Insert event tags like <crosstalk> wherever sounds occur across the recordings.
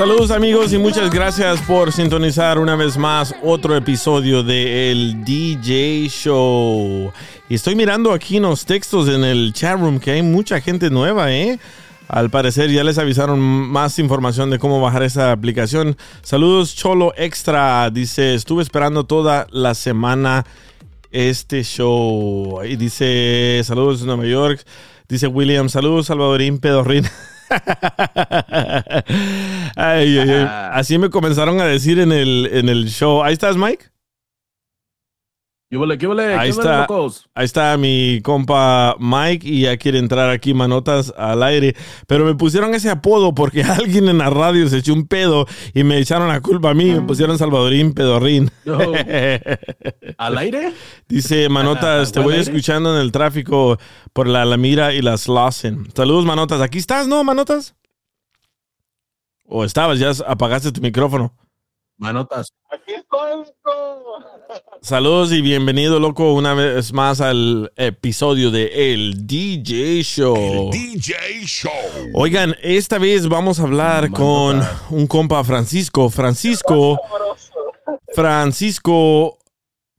Saludos amigos y muchas gracias por sintonizar una vez más otro episodio de El DJ Show. Y estoy mirando aquí los textos en el chat room que hay mucha gente nueva, ¿eh? Al parecer ya les avisaron más información de cómo bajar esa aplicación. Saludos Cholo Extra, dice, estuve esperando toda la semana este show. Y dice, saludos Nueva York. Dice William, saludos Salvadorín Pedorrín. <laughs> <laughs> Ay, ay, ay. Así me comenzaron a decir en el, en el show. Ahí estás, Mike. ¿Qué huele, qué huele? Ahí ¿Qué huele, está, ahí está mi compa Mike y ya quiere entrar aquí manotas al aire. Pero me pusieron ese apodo porque <laughs> alguien en la radio se echó un pedo y me echaron la culpa a mí. Me pusieron Salvadorín Pedorrín. No. <laughs> ¿Al aire? Dice <laughs> Manotas, te voy escuchando en el tráfico por la Alamira y las Lawson. Saludos, Manotas. Aquí estás, ¿no, Manotas? O estabas, ya apagaste tu micrófono. Manotas. Saludos y bienvenido, loco, una vez más al episodio de El DJ Show. El DJ Show. Oigan, esta vez vamos a hablar con un compa Francisco. Francisco, Francisco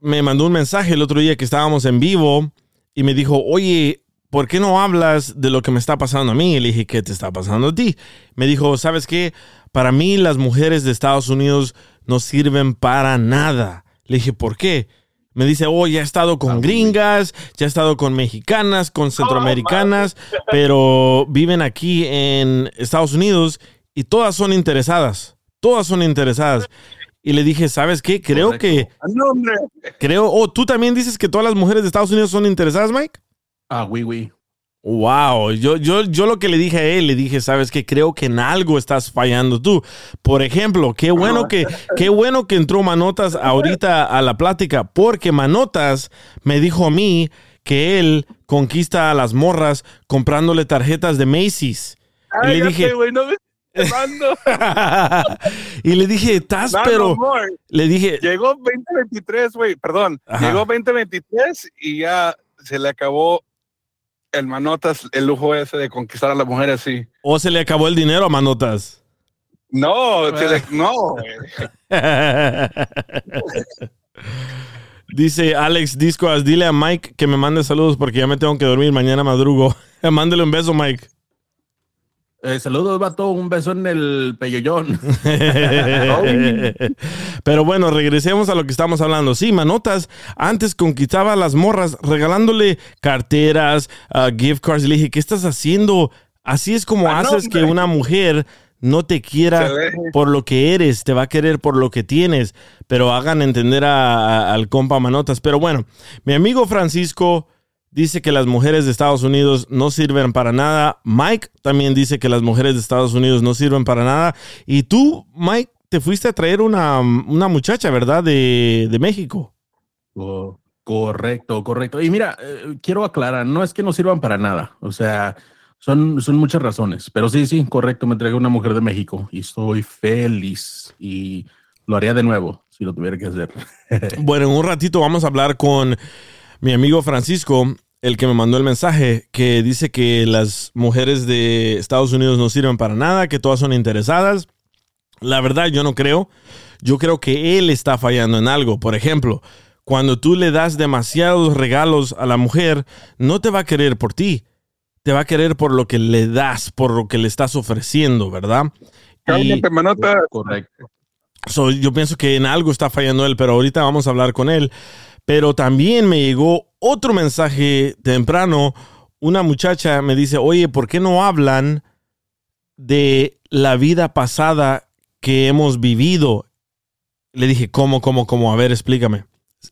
me mandó un mensaje el otro día que estábamos en vivo y me dijo, oye, ¿por qué no hablas de lo que me está pasando a mí? Y le dije, ¿qué te está pasando a ti? Me dijo, ¿sabes qué? Para mí las mujeres de Estados Unidos no sirven para nada. Le dije, ¿por qué? Me dice, oh, ya he estado con gringas, ya he estado con mexicanas, con centroamericanas, <laughs> pero viven aquí en Estados Unidos y todas son interesadas. Todas son interesadas. Y le dije, ¿sabes qué? Creo que, No, hombre. creo, oh, tú también dices que todas las mujeres de Estados Unidos son interesadas, Mike. Ah, oui, oui. Wow, yo, yo, yo lo que le dije a él, le dije, sabes que creo que en algo estás fallando tú. Por ejemplo, qué bueno que, qué bueno que entró Manotas ahorita a la plática, porque Manotas me dijo a mí que él conquista a las morras comprándole tarjetas de Macy's. Y le dije, güey, no me <laughs> y le dije, estás, No, pero no le dije, Llegó 2023, güey, perdón. Ajá. Llegó 2023 y ya se le acabó el manotas, el lujo ese de conquistar a la mujer así. o se le acabó el dinero a Manotas. No, se le- no. <laughs> Dice Alex Discoas, dile a Mike que me mande saludos porque ya me tengo que dormir, mañana madrugo. <laughs> Mándele un beso, Mike. Eh, saludos, vato. Un beso en el pellollón. <laughs> Pero bueno, regresemos a lo que estamos hablando. Sí, Manotas antes conquistaba a las morras regalándole carteras, uh, gift cards. Y le dije, ¿qué estás haciendo? Así es como Ah, haces que una mujer no te quiera por lo que eres, te va a querer por lo que tienes. Pero hagan entender a- a- al compa Manotas. Pero bueno, mi amigo Francisco dice que las mujeres de Estados Unidos no sirven para nada. Mike también dice que las mujeres de Estados Unidos no sirven para nada. Y tú, Mike, te fuiste a traer una, una muchacha, ¿verdad? De, de México. Co- Correcto, correcto. Y mira, eh, quiero aclarar, no es que no sirvan para nada. O sea, son, son muchas razones. Pero sí, sí, correcto. Me traje una mujer de México y estoy feliz. Y lo haría de nuevo si lo tuviera que hacer. <laughs> Bueno, en un ratito vamos a hablar con mi amigo Francisco, el que me mandó el mensaje, que dice que las mujeres de Estados Unidos no sirven para nada, que todas son interesadas. La verdad, yo no creo. Yo creo que él está fallando en algo. Por ejemplo, cuando tú le das demasiados regalos a la mujer, no te va a querer por ti. Te va a querer por lo que le das, por lo que le estás ofreciendo, ¿verdad? Y- Cálmate, manota. Correcto. So, yo pienso que en algo está fallando él, pero ahorita vamos a hablar con él. Pero también me llegó otro mensaje temprano. Una muchacha me dice, oye, ¿por qué no hablan de la vida pasada que hemos vivido? Le dije, ¿cómo, cómo, cómo? A ver, explícame.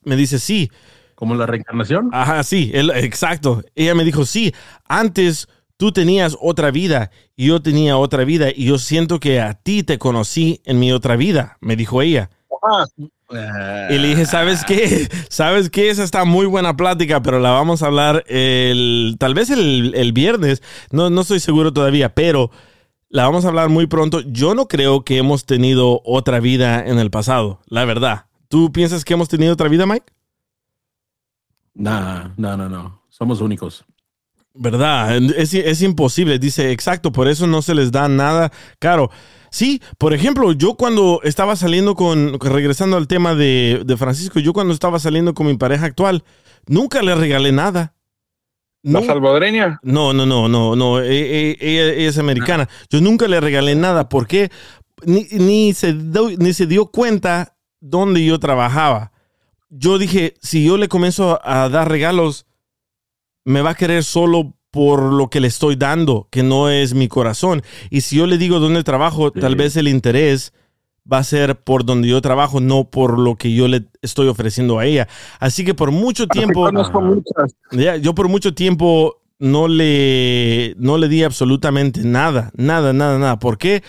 Me dice, sí. ¿Como la reencarnación? Ajá, sí, él- exacto. Ella me dijo, sí, antes tú tenías otra vida y yo tenía otra vida y yo siento que a ti te conocí en mi otra vida, me dijo ella. Y le dije, ¿sabes qué? <laughs> ¿Sabes qué? Esa está muy buena plática, pero la vamos a hablar el, tal vez el, el viernes. No, no estoy seguro todavía, pero la vamos a hablar muy pronto. Yo no creo que hemos tenido otra vida en el pasado, la verdad. ¿Tú piensas que hemos tenido otra vida, Mike? Nah, no, no, no. Somos únicos. ¿Verdad? Es, es imposible. Dice, exacto, por eso no se les da nada caro. Sí, por ejemplo, yo cuando estaba saliendo con, regresando al tema de, de Francisco, yo cuando estaba saliendo con mi pareja actual, nunca le regalé nada. La No, salvadoreña. no, no, no, no, no, e- e- ella, ella es americana. Yo nunca le regalé nada porque ni, ni, se, do- ni se dio cuenta dónde yo trabajaba. Yo dije, si yo le comienzo a dar regalos, me va a querer solo por lo que le estoy dando, que no es mi corazón. Y si yo le digo dónde trabajo, tal vez el interés va a ser por donde yo trabajo, no por lo que yo le estoy ofreciendo a ella. Así que por mucho tiempo... Ya, yo por mucho tiempo no le, no le di absolutamente nada, nada, nada, nada. ¿Por qué?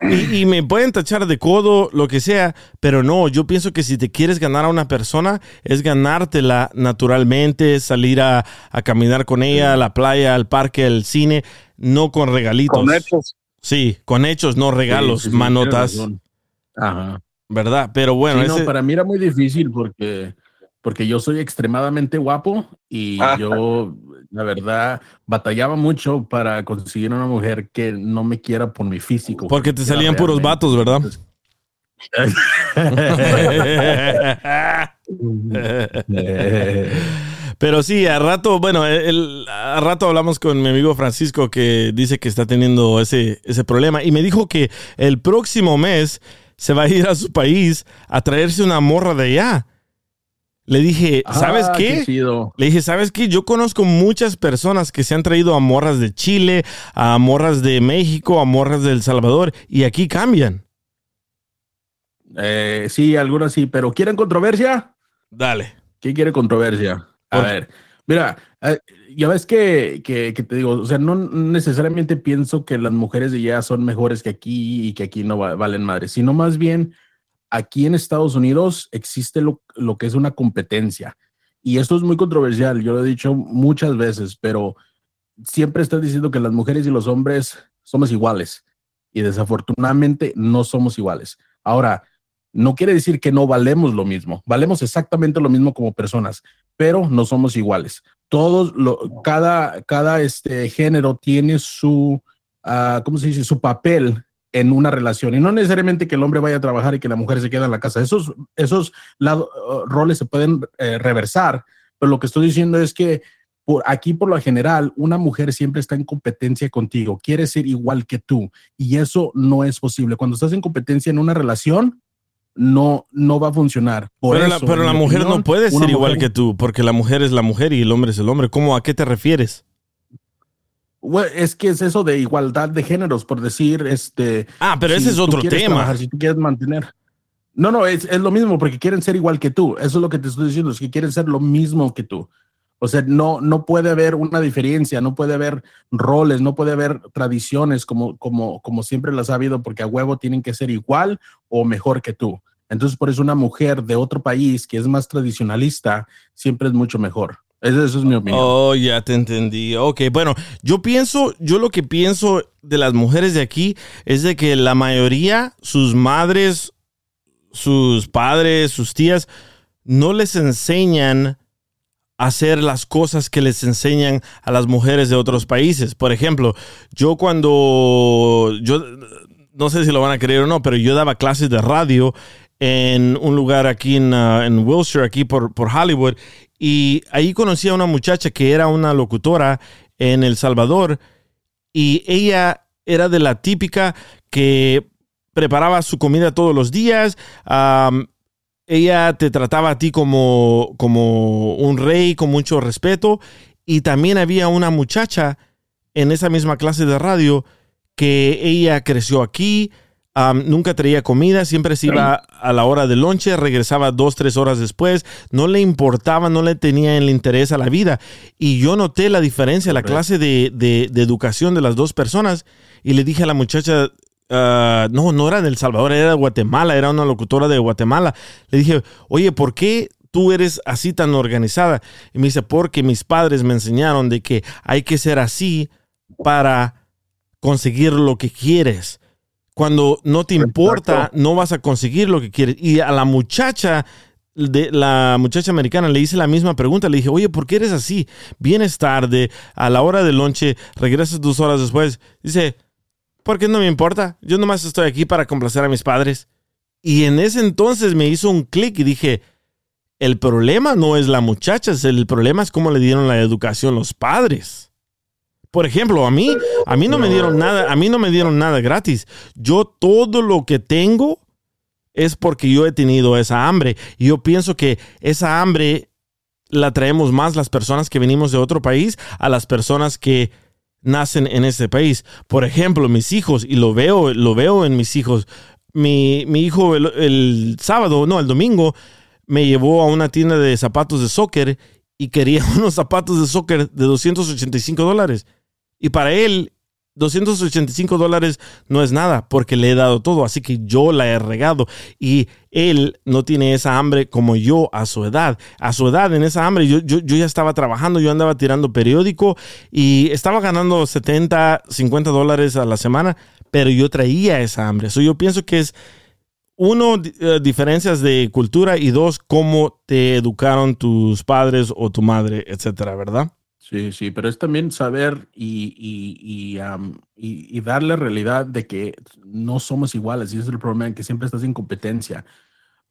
Y, y me pueden tachar de codo, lo que sea, pero no, yo pienso que si te quieres ganar a una persona, es ganártela naturalmente, salir a, a caminar con ella, a la playa, al parque, al cine, no con regalitos. Con hechos. Sí, con hechos, no regalos, Sí, sí, sí, manotas. Ajá. ¿verdad? Pero bueno, Sí, no, ese- para mí era muy difícil porque, porque yo soy extremadamente guapo y Ah. yo, la verdad, batallaba mucho para conseguir una mujer que no me quiera por mi físico. porque te salían puros vatos, ¿verdad? <laughs> Pero sí, a rato, bueno, el, a rato hablamos con mi amigo Francisco que dice que está teniendo ese, ese problema y me dijo que el próximo mes se va a ir a su país a traerse una morra de allá. Le dije, ¿sabes Ah, qué? Le dije, ¿sabes qué? Yo conozco muchas personas que se han traído a morras de Chile, a morras de México, a morras de El Salvador y aquí cambian. Eh, sí, algunas sí, pero ¿quieren controversia? Dale. ¿Quién quiere controversia? A Por- ver, mira, eh, ya ves que, que, que te digo, o sea, no necesariamente pienso que las mujeres de allá son mejores que aquí y que aquí no va- valen madre, sino más bien aquí en Estados Unidos existe lo, que es una competencia. Y esto es muy controversial, yo lo he dicho muchas veces, pero siempre estás diciendo que las mujeres y los hombres somos iguales. Y desafortunadamente no somos iguales. Ahora, no quiere decir que no valemos lo mismo, valemos exactamente lo mismo como personas, pero no somos iguales. Todos, cada, cada este género tiene su, ah, ¿cómo se dice? Su papel en una relación y no necesariamente que el hombre vaya a trabajar y que la mujer se quede en la casa. Esos, esos lado- roles se pueden eh, reversar, pero lo que estoy diciendo es que por aquí, por lo general, una mujer siempre está en competencia contigo, quiere ser igual que tú y eso no es posible. Cuando estás en competencia en una relación, no, no va a funcionar. Por pero la, pero mujer opinión, no puede ser igual mujer- que tú, porque la mujer es la mujer y el hombre es el hombre. ¿Cómo? ¿A qué te refieres? Es que es eso de igualdad de géneros, por decir, este. Ah, pero ese es tú otro quieres tema. trabajar, si tú quieres mantener. No, no, es, es lo mismo, porque quieren ser igual que tú. Eso es lo que te estoy diciendo, es que quieren ser lo mismo que tú. O sea, no, no puede haber una diferencia, no puede haber roles, no puede haber tradiciones como, como, como siempre las ha habido, porque a huevo tienen que ser igual o mejor que tú. Entonces, por eso una mujer de otro país que es más tradicionalista siempre es mucho mejor. Eso es mi opinión. Oh, ya te entendí. Ok, bueno, yo pienso, yo lo que pienso de las mujeres de aquí es de que la mayoría, sus madres, sus padres, sus tías, no les enseñan a hacer las cosas que les enseñan a las mujeres de otros países. Por ejemplo, yo cuando yo no sé si lo van a creer o no, pero yo daba clases de radio en un lugar aquí en, uh, en Wilshire, aquí por, por Hollywood, y ahí conocí a una muchacha que era una locutora en El Salvador, y ella era de la típica que preparaba su comida todos los días. ella te trataba a ti como, como un rey, con mucho respeto. Y también había una muchacha en esa misma clase de radio que ella creció aquí, nunca traía comida, siempre se iba a la hora del lonche, regresaba dos, tres horas después, no le importaba, no le tenía el interés a la vida. Y yo noté la diferencia, la clase de, de- de educación de las dos personas, y le dije a la muchacha, ah, no, no era de El Salvador, era de Guatemala, era una locutora de Guatemala. Le dije, oye, ¿por qué tú eres así tan organizada? Y me dice, porque mis padres me enseñaron de que hay que ser así para conseguir lo que quieres. Cuando no te importa, no vas a conseguir lo que quieres. Y a la muchacha, de, la muchacha americana, le hice la misma pregunta. Le dije, oye, ¿por qué eres así? Vienes tarde, a la hora del lonche, regresas dos horas después. Dice, porque no me importa. Yo nomás estoy aquí para complacer a mis padres. Y en ese entonces me hizo un clic y dije, el problema no es la muchacha, el problema es cómo le dieron la educación los padres. Por ejemplo, a mí, a mí no me dieron nada, a mí no me dieron nada gratis. Yo todo lo que tengo es porque yo he tenido esa hambre. Y yo pienso que esa hambre la traemos más las personas que venimos de otro país a las personas que nacen en ese país. Por ejemplo, mis hijos, y lo veo, lo veo en mis hijos. Mi, mi hijo el, el sábado, no, el domingo, me llevó a una tienda de zapatos de soccer y quería <laughs> unos zapatos de soccer de 285 dólares. Y para él, 285 dólares no es nada porque le he dado todo, así que yo la he regado. Y él no tiene esa hambre como yo a su edad. A su edad, en esa hambre, yo, yo, yo ya estaba trabajando, yo andaba tirando periódico y estaba ganando 70, 50 dólares a la semana, pero yo traía esa hambre. So, yo pienso que es uno, eh, diferencias de cultura y dos, cómo te educaron tus padres o tu madre, etcétera, ¿verdad? Sí, sí, pero es también saber y, y, y, am, y- y darle realidad de que no somos iguales y ese es el problema, que siempre estás en competencia.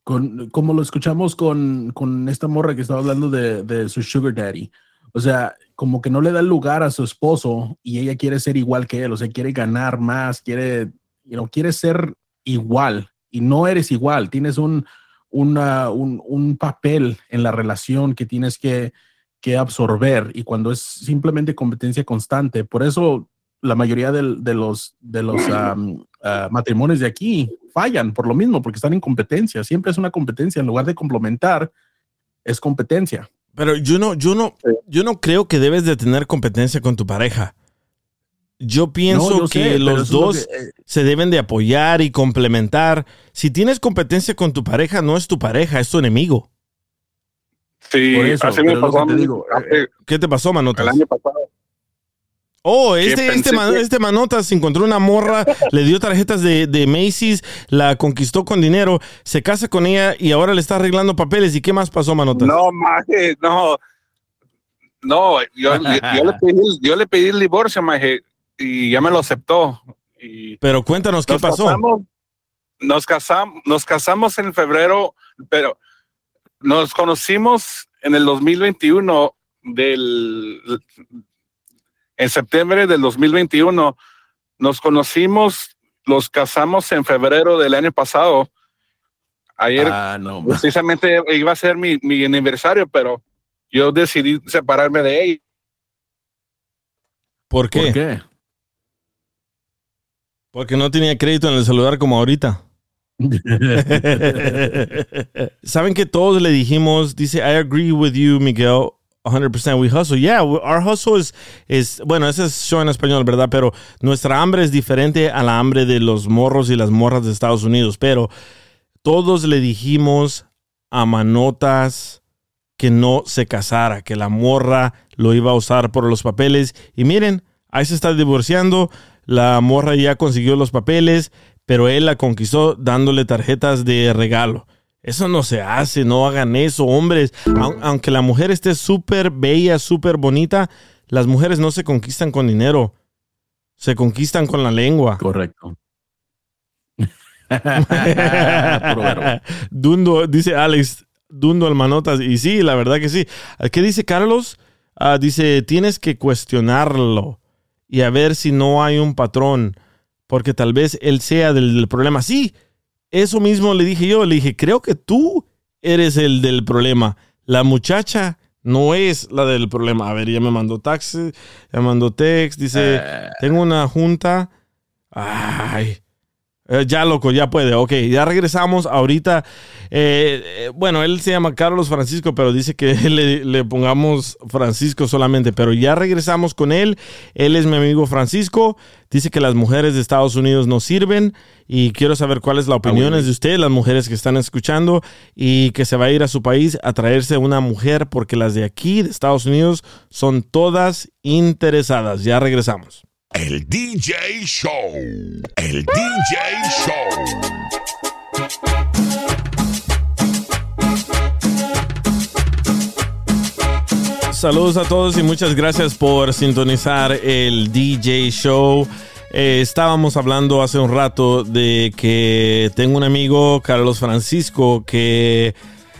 Con, como lo escuchamos con, con esta morra que estaba hablando de, de su sugar daddy. O sea, como que no le da lugar a su esposo y ella quiere ser igual que él, o sea, quiere ganar más, quiere, you know, quiere ser igual y no eres igual, tienes un, una- un, un papel en la relación que tienes que, que absorber y cuando es simplemente competencia constante, por eso la mayoría de los, de los <laughs> ah, matrimonios de aquí fallan por lo mismo, porque están en competencia, siempre es una competencia, en lugar de complementar, es competencia. Pero yo no, yo no, yo no creo que debes de tener competencia con tu pareja. Yo pienso No, yo que sé, los lo dos que, eh, se deben de apoyar y complementar. Si tienes competencia con tu pareja, no es tu pareja, es tu enemigo. Sí, Por eso, así me pasó te digo, hace- ¿Qué te pasó, Manotas? el año pasado. Oh, este, este, man- que- este Manotas encontró una morra, <laughs> le dio tarjetas de, de Macy's, la conquistó con dinero, se casa con ella y ahora le está arreglando papeles. ¿Y qué más pasó, Manotas? No, maje, no. No, yo, yo, le pedí, yo le pedí el divorcio, maje, y ya me lo aceptó. Y Pero cuéntanos qué pasó. Casamos, nos, casamos, nos casamos en febrero, pero nos conocimos en el 2021 del en septiembre del 2021 nos conocimos, los casamos en febrero del año pasado. Ayer ah, no, precisamente iba a ser mi, mi aniversario, pero yo decidí separarme de ella. ¿Por qué? ¿por qué? Porque no tenía crédito en el celular como ahorita. <laughs> Saben que todos le dijimos, dice, I agree with you, Miguel, 100% we hustle. Yeah, our hustle is, is- bueno, ese es show en español, ¿verdad? Pero nuestra hambre es diferente a la hambre de los morros y las morras de Estados Unidos. Pero todos le dijimos a Manotas que no se casara, que la morra lo iba a usar por los papeles. Y miren, ahí se está divorciando, la morra ya consiguió los papeles, pero él la conquistó dándole tarjetas de regalo. Eso no se hace, no hagan eso, hombres. Au- aunque la mujer esté súper bella, súper bonita, las mujeres no se conquistan con dinero, se conquistan con la lengua. Correcto. <laughs> Dundo, dice Alex, Dundo al manotas. Y sí, la verdad que sí. ¿Qué dice Carlos? Ah, dice, tienes que cuestionarlo y a ver si no hay un patrón, porque tal vez él sea del, del problema. Sí, eso mismo le dije yo. Le dije, creo que tú eres el del problema. La muchacha no es la del problema. A ver, ya me mandó taxi, ya me mandó text. Dice, tengo una junta. Ay. Eh, ya, loco, ya puede. Ok, ya regresamos. Ahorita, eh, eh, bueno, él se llama Carlos Francisco, pero dice que <laughs> le, le pongamos Francisco solamente. Pero ya regresamos con él. Él es mi amigo Francisco. Dice que las mujeres de Estados Unidos no sirven. Y quiero saber cuál es la opinión de ustedes, las mujeres que están escuchando. Y que se va a ir a su país a traerse una mujer, porque las de aquí, de Estados Unidos, son todas interesadas. Ya regresamos. El DJ Show. El DJ Show. Saludos a todos y muchas gracias por sintonizar el DJ Show. Eh, estábamos hablando hace un rato de que tengo un amigo, Carlos Francisco, que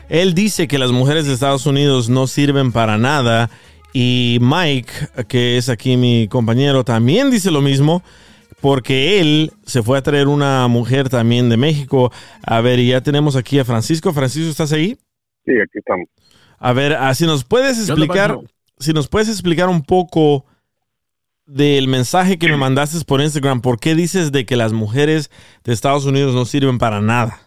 él dice que las mujeres de Estados Unidos no sirven para nada. Y Mike, que es aquí mi compañero, también dice lo mismo. Porque él se fue a traer una mujer también de México. A ver, y ya tenemos aquí a Francisco. Francisco, ¿estás ahí? Sí, aquí estamos. A ver, ah, si nos puedes ¿Qué onda, explicar, si nos puedes explicar un poco del mensaje que me mandaste por Instagram, ¿por qué dices de que las mujeres de Estados Unidos no sirven para nada?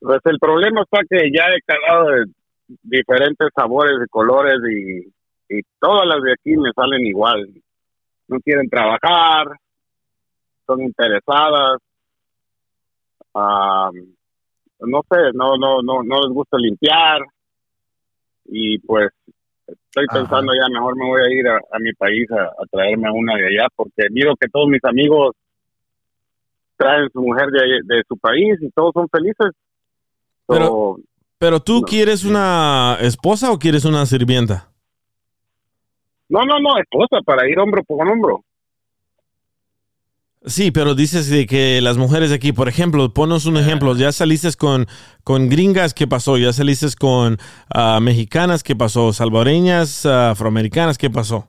Pues el problema está que ya he calado de diferentes sabores y colores y, y todas las de aquí me salen igual. No quieren trabajar, son interesadas, ah, no sé, no, no, no, no les gusta limpiar y pues estoy Ajá. pensando ya mejor me voy a ir a, a mi país a, a traerme una de allá porque miro que todos mis amigos traen su mujer de, de su país y todos son felices. Pero- So, Pero tú No. quieres una esposa o quieres una sirvienta? No, no, no, esposa, para ir hombro por hombro. Sí, pero dices de que las mujeres de aquí, por ejemplo, ponos un ejemplo, ya saliste con, con gringas, ¿qué pasó? Ya saliste con ah, mexicanas, ¿qué pasó? Salvadoreñas, ah, afroamericanas, ¿qué pasó?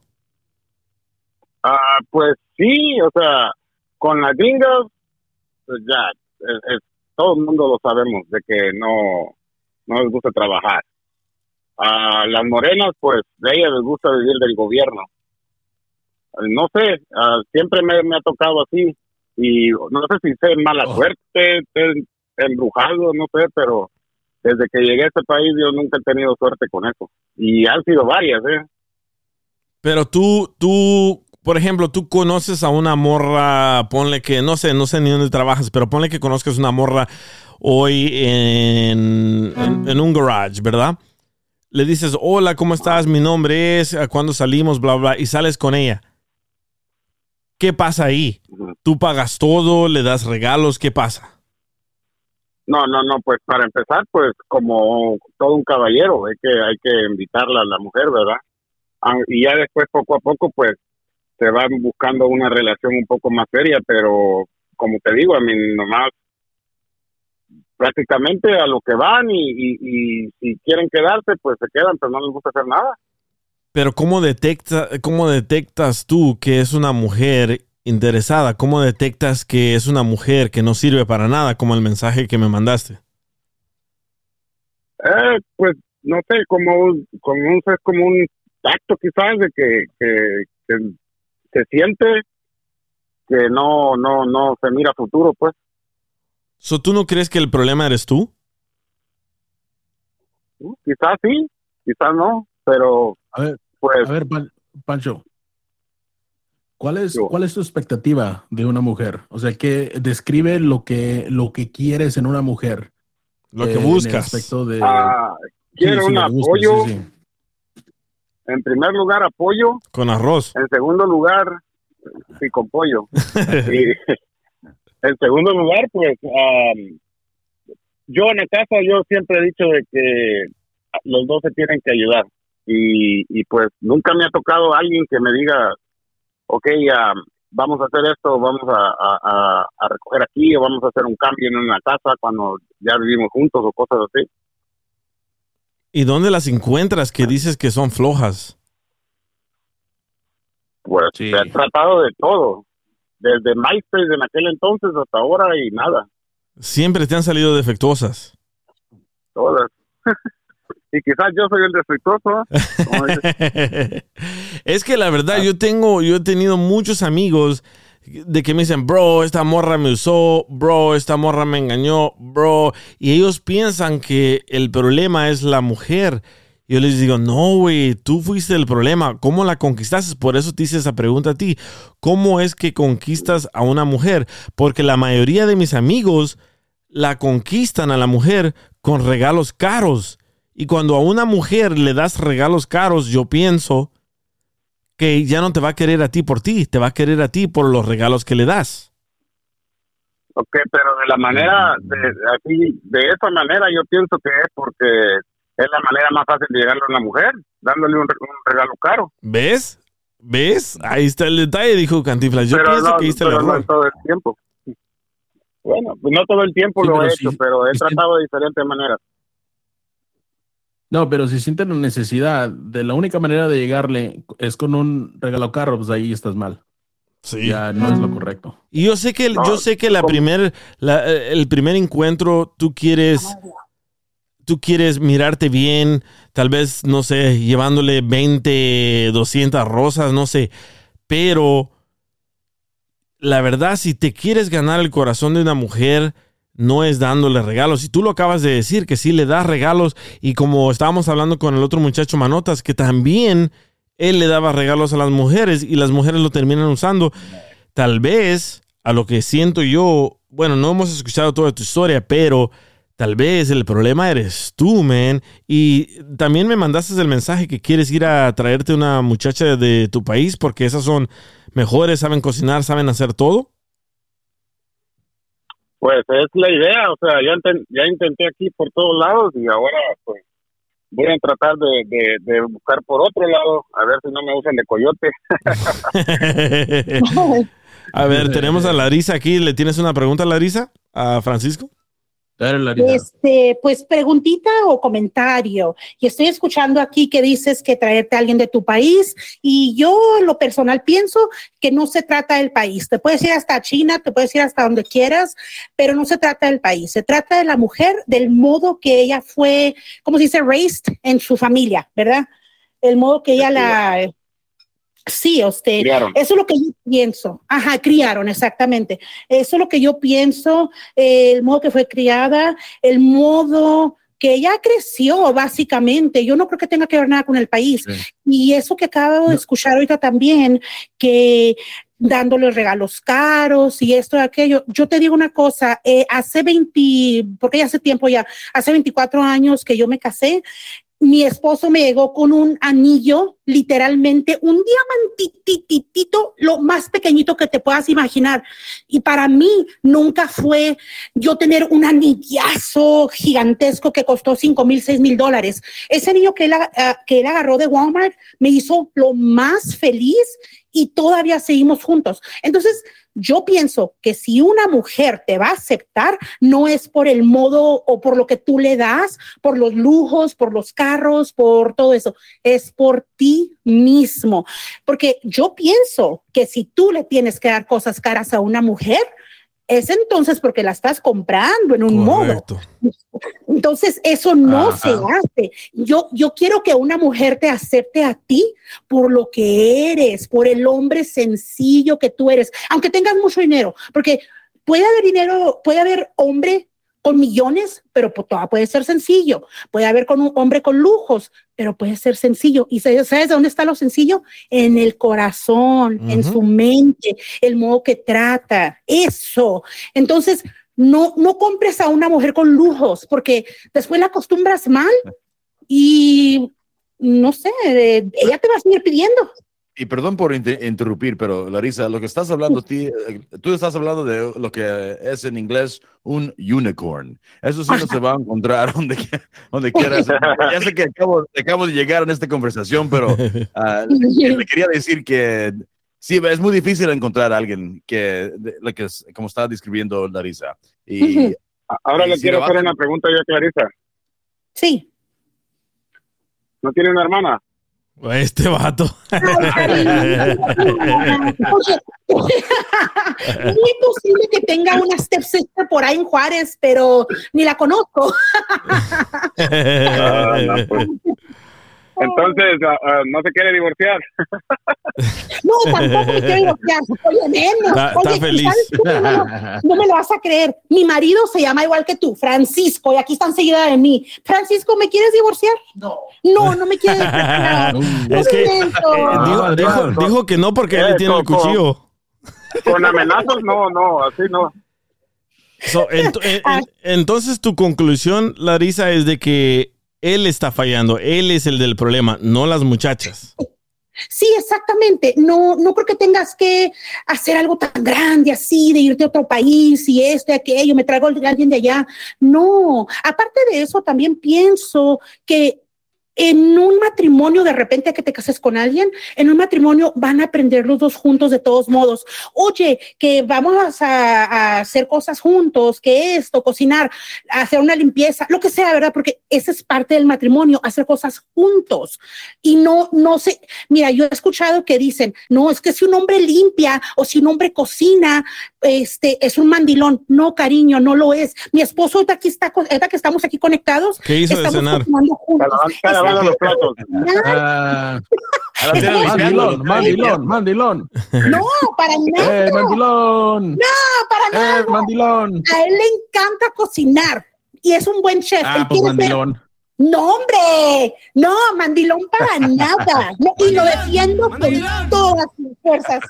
Ah, pues sí, o sea, con las gringas, pues ya, es- es- todo el mundo lo sabemos, de que no, no les gusta trabajar. A las morenas, pues, de ellas les gusta vivir del gobierno. No sé, ah, siempre me, me ha tocado así, y no sé si sé mala Oh. suerte, embrujado, no sé, pero desde que llegué a este país yo nunca he tenido suerte con eso. Y han sido varias, ¿eh? Pero tú, tú, por ejemplo, tú conoces a una morra, ponle que, no sé, no sé ni dónde trabajas, pero ponle que conozcas una morra hoy en, en, en un garage, ¿verdad? Le dices, hola, ¿cómo estás? Mi nombre es, ¿a cuándo salimos? Bla, bla, y sales con ella. ¿Qué pasa ahí? ¿Tú pagas todo? ¿Le das regalos? ¿Qué pasa? No, no, no, pues para empezar, pues como todo un caballero, hay que, hay que invitarla a la mujer, ¿verdad? Ah, Y ya después, poco a poco, pues se van buscando una relación un poco más seria, pero como te digo, a mí nomás prácticamente a lo que van y, y, y si quieren quedarse, pues se quedan, pero no les gusta hacer nada. Pero ¿cómo, detecta, ¿cómo detectas tú que es una mujer interesada? ¿Cómo detectas que es una mujer que no sirve para nada, como el mensaje que me mandaste? Eh, pues no sé, como, como, un, como un tacto quizás de que, que, que se siente que no, no, no se mira futuro, pues. So, ¿Tú no crees que el problema eres tú? Quizás sí, quizás no, pero A ver, pues a ver, Pan- Pancho. ¿Cuál es, ¿Cuál es tu expectativa de una mujer? O sea, que describe lo que, lo que quieres en una mujer. Lo que Eh, en el buscas. aspecto de- ah, quiero Sí, sí, un buscas, apoyo. sí, sí. En primer lugar, apoyo. Con arroz. En segundo lugar, sí, con pollo. <laughs> Y en segundo lugar, pues, am, yo en la casa, yo siempre he dicho de que los dos se tienen que ayudar. Y, y pues nunca me ha tocado alguien que me diga, ok, am, vamos a hacer esto, vamos a- a recoger aquí, o vamos a hacer un cambio en una casa cuando ya vivimos juntos o cosas así. ¿Y dónde las encuentras que dices que son flojas? Pues Sí. se ha tratado de todo, desde MySpace en aquel entonces hasta ahora y nada. Siempre te han salido defectuosas. todas. <laughs> y quizás yo soy el defectuoso. <laughs> es que la verdad, yo tengo, yo he tenido muchos amigos de que me dicen, bro, esta morra me usó, bro, esta morra me engañó, bro. Y ellos piensan que el problema es la mujer. Yo les digo, no, güey, tú fuiste el problema. ¿Cómo la conquistaste? Por eso te hice esa pregunta a ti. ¿Cómo es que conquistas a una mujer? Porque la mayoría de mis amigos la conquistan a la mujer con regalos caros. Y cuando a una mujer le das regalos caros, yo pienso que ya no te va a querer a ti por ti, te va a querer a ti por los regalos que le das. ok, pero de la manera, de, así, de esa manera yo pienso que es porque es la manera más fácil de llegarle a una mujer, dándole un, un regalo caro. ¿Ves? ¿Ves? Ahí está el detalle, dijo Cantiflas. Yo pero pienso no, que hiciste el pero no error. todo el tiempo. Bueno, no todo el tiempo Sí, lo he sí, hecho, pero he sí. tratado de diferentes maneras. No, pero si sienten la necesidad de la única manera de llegarle es con un regalo carro, pues ahí estás mal. Sí. Ya no es lo correcto. Y yo sé que, No, yo sé que la primer, la- eh, el primer encuentro, tú quieres, tú quieres mirarte bien, tal vez, no sé, llevándole 20, 200 rosas, no sé, pero la verdad, si te quieres ganar el corazón de una mujer, no es dándole regalos. Y tú lo acabas de decir, que sí le das regalos. Y como estábamos hablando con el otro muchacho Manotas, que también él le daba regalos a las mujeres y las mujeres lo terminan usando. Tal vez, a lo que siento yo, bueno, no hemos escuchado toda tu historia, pero tal vez el problema eres tú, man. Y también me mandaste el mensaje que quieres ir a traerte una muchacha de tu país porque esas son mejores, saben cocinar, saben hacer todo. Pues es la idea, o sea, ya, ya intenté aquí por todos lados y ahora pues voy a tratar de, de, de buscar por otro lado, a ver si no me usan de coyote. <laughs> a ver, tenemos a Larisa aquí. ¿Le tienes una pregunta a Larisa? ¿A Francisco? Este, pues preguntita o comentario. Y estoy escuchando aquí que dices que traerte a alguien de tu país y yo en lo personal pienso que no se trata del país. Te puedes ir hasta China, te puedes ir hasta donde quieras, pero no se trata del país. Se trata de la mujer, del modo que ella fue, ¿cómo se dice? Raised en su familia, ¿verdad? El modo que ella la... Sí, usted. Criaron. Eso es lo que yo pienso. Ajá, criaron, exactamente. Eso es lo que yo pienso, eh, el modo que fue criada, el modo que ella creció, básicamente. Yo no creo que tenga que ver nada con el país. Sí. Y eso que acabo de escuchar ahorita también, que dándole regalos caros y esto y aquello. Yo te digo una cosa, eh, hace 20, porque ya hace tiempo ya, hace 24 años que yo me casé, mi esposo me llegó con un anillo, literalmente un diamantititito, lo más pequeñito que te puedas imaginar. Y para mí nunca fue yo tener un anillazo gigantesco que costó cinco mil, seis mil dólares. Ese anillo que él, ah, que él agarró de Walmart me hizo lo más feliz y todavía seguimos juntos. Entonces, yo pienso que si una mujer te va a aceptar, no es por el modo o por lo que tú le das, por los lujos, por los carros, por todo eso. Es por ti mismo. Porque yo pienso que si tú le tienes que dar cosas caras a una mujer, es entonces porque la estás comprando en un Correcto. modo. Entonces, eso no Ajá. se hace. Yo, yo quiero que una mujer te acepte a ti por lo que eres, por el hombre sencillo que tú eres, aunque tengas mucho dinero, porque puede haber dinero, puede haber hombre con millones, pero puede ser sencillo. Puede haber con un hombre con lujos, pero puede ser sencillo. ¿Y sabes sabes de dónde está lo sencillo? En el corazón, en Ujú. su mente, el modo que trata. Eso. Entonces, no, no compres a una mujer con lujos, porque después la acostumbras mal y no sé, eh, ella te va a seguir pidiendo. Y perdón por inter- interrumpir, pero Larisa, lo que estás hablando, ti- eh, tú estás hablando de lo que es en inglés un unicorn. Eso sí no se va a encontrar <laughs> donde, donde quieras. Ya sé que acabo, acabo de llegar en esta conversación, pero ah, le, <laughs> le quería decir que sí, es muy difícil encontrar a alguien que, de- lo que es, como estaba describiendo Larisa. Y. Ahora Y le si quiero hacer una pregunta yo a Clarisa. Sí. ¿No tiene una hermana? Este vato. Muy posible que tenga una stepsister por ahí en Juárez, pero ni la conozco. <laughs> Ah. Entonces, ah, ah, ¿no se quiere divorciar? <laughs> No, tampoco me quiero divorciar. Oye, menos. Está- está Oye, feliz. No, no, no me lo vas a creer. Mi marido se llama igual que tú, Francisco, y aquí está enseguida de mí. Francisco, ¿me quieres divorciar? No. No, no me quieres divorciar. <laughs> es que eh, dijo, Ah, dijo- Adrián. dijo que no porque él Eh, tiene el cuchillo. Con amenazas, no, no, así no. So, ent- en- en- entonces tu conclusión, Larisa, es de que él está fallando, él es el del problema, no las muchachas. Sí, exactamente. No, no creo que tengas que hacer algo tan grande así, de irte a otro país y esto y aquello, me traigo a alguien de allá. No, aparte de eso, también pienso que en un matrimonio, de repente que te cases con alguien, en un matrimonio van a aprender los dos juntos de todos modos. Oye, que vamos a, a hacer cosas juntos, que esto, cocinar, hacer una limpieza, lo que sea, ¿verdad? Porque esa es parte del matrimonio, hacer cosas juntos. Y no, no sé, mira, yo he escuchado que dicen, no, es que si un hombre limpia o si un hombre cocina, este, es un mandilón. No, cariño, no lo es. Mi esposo ahorita aquí está, ahorita que estamos aquí conectados, ¿Qué hizo de estamos cenar? cocinando juntos. Está lavando los platos. Ah, limpiando, <laughs> mandilón, <laughs> mandilón, mandilón. No, para nada, ¡Eh, mandilón! para nada. ¡Eh, mandilón! A él le encanta cocinar y es un buen chef. Él Ah, pues quiere ser- mandilón. No, hombre, no, mandilón para nada. No, y lo defiendo con todas mis fuerzas.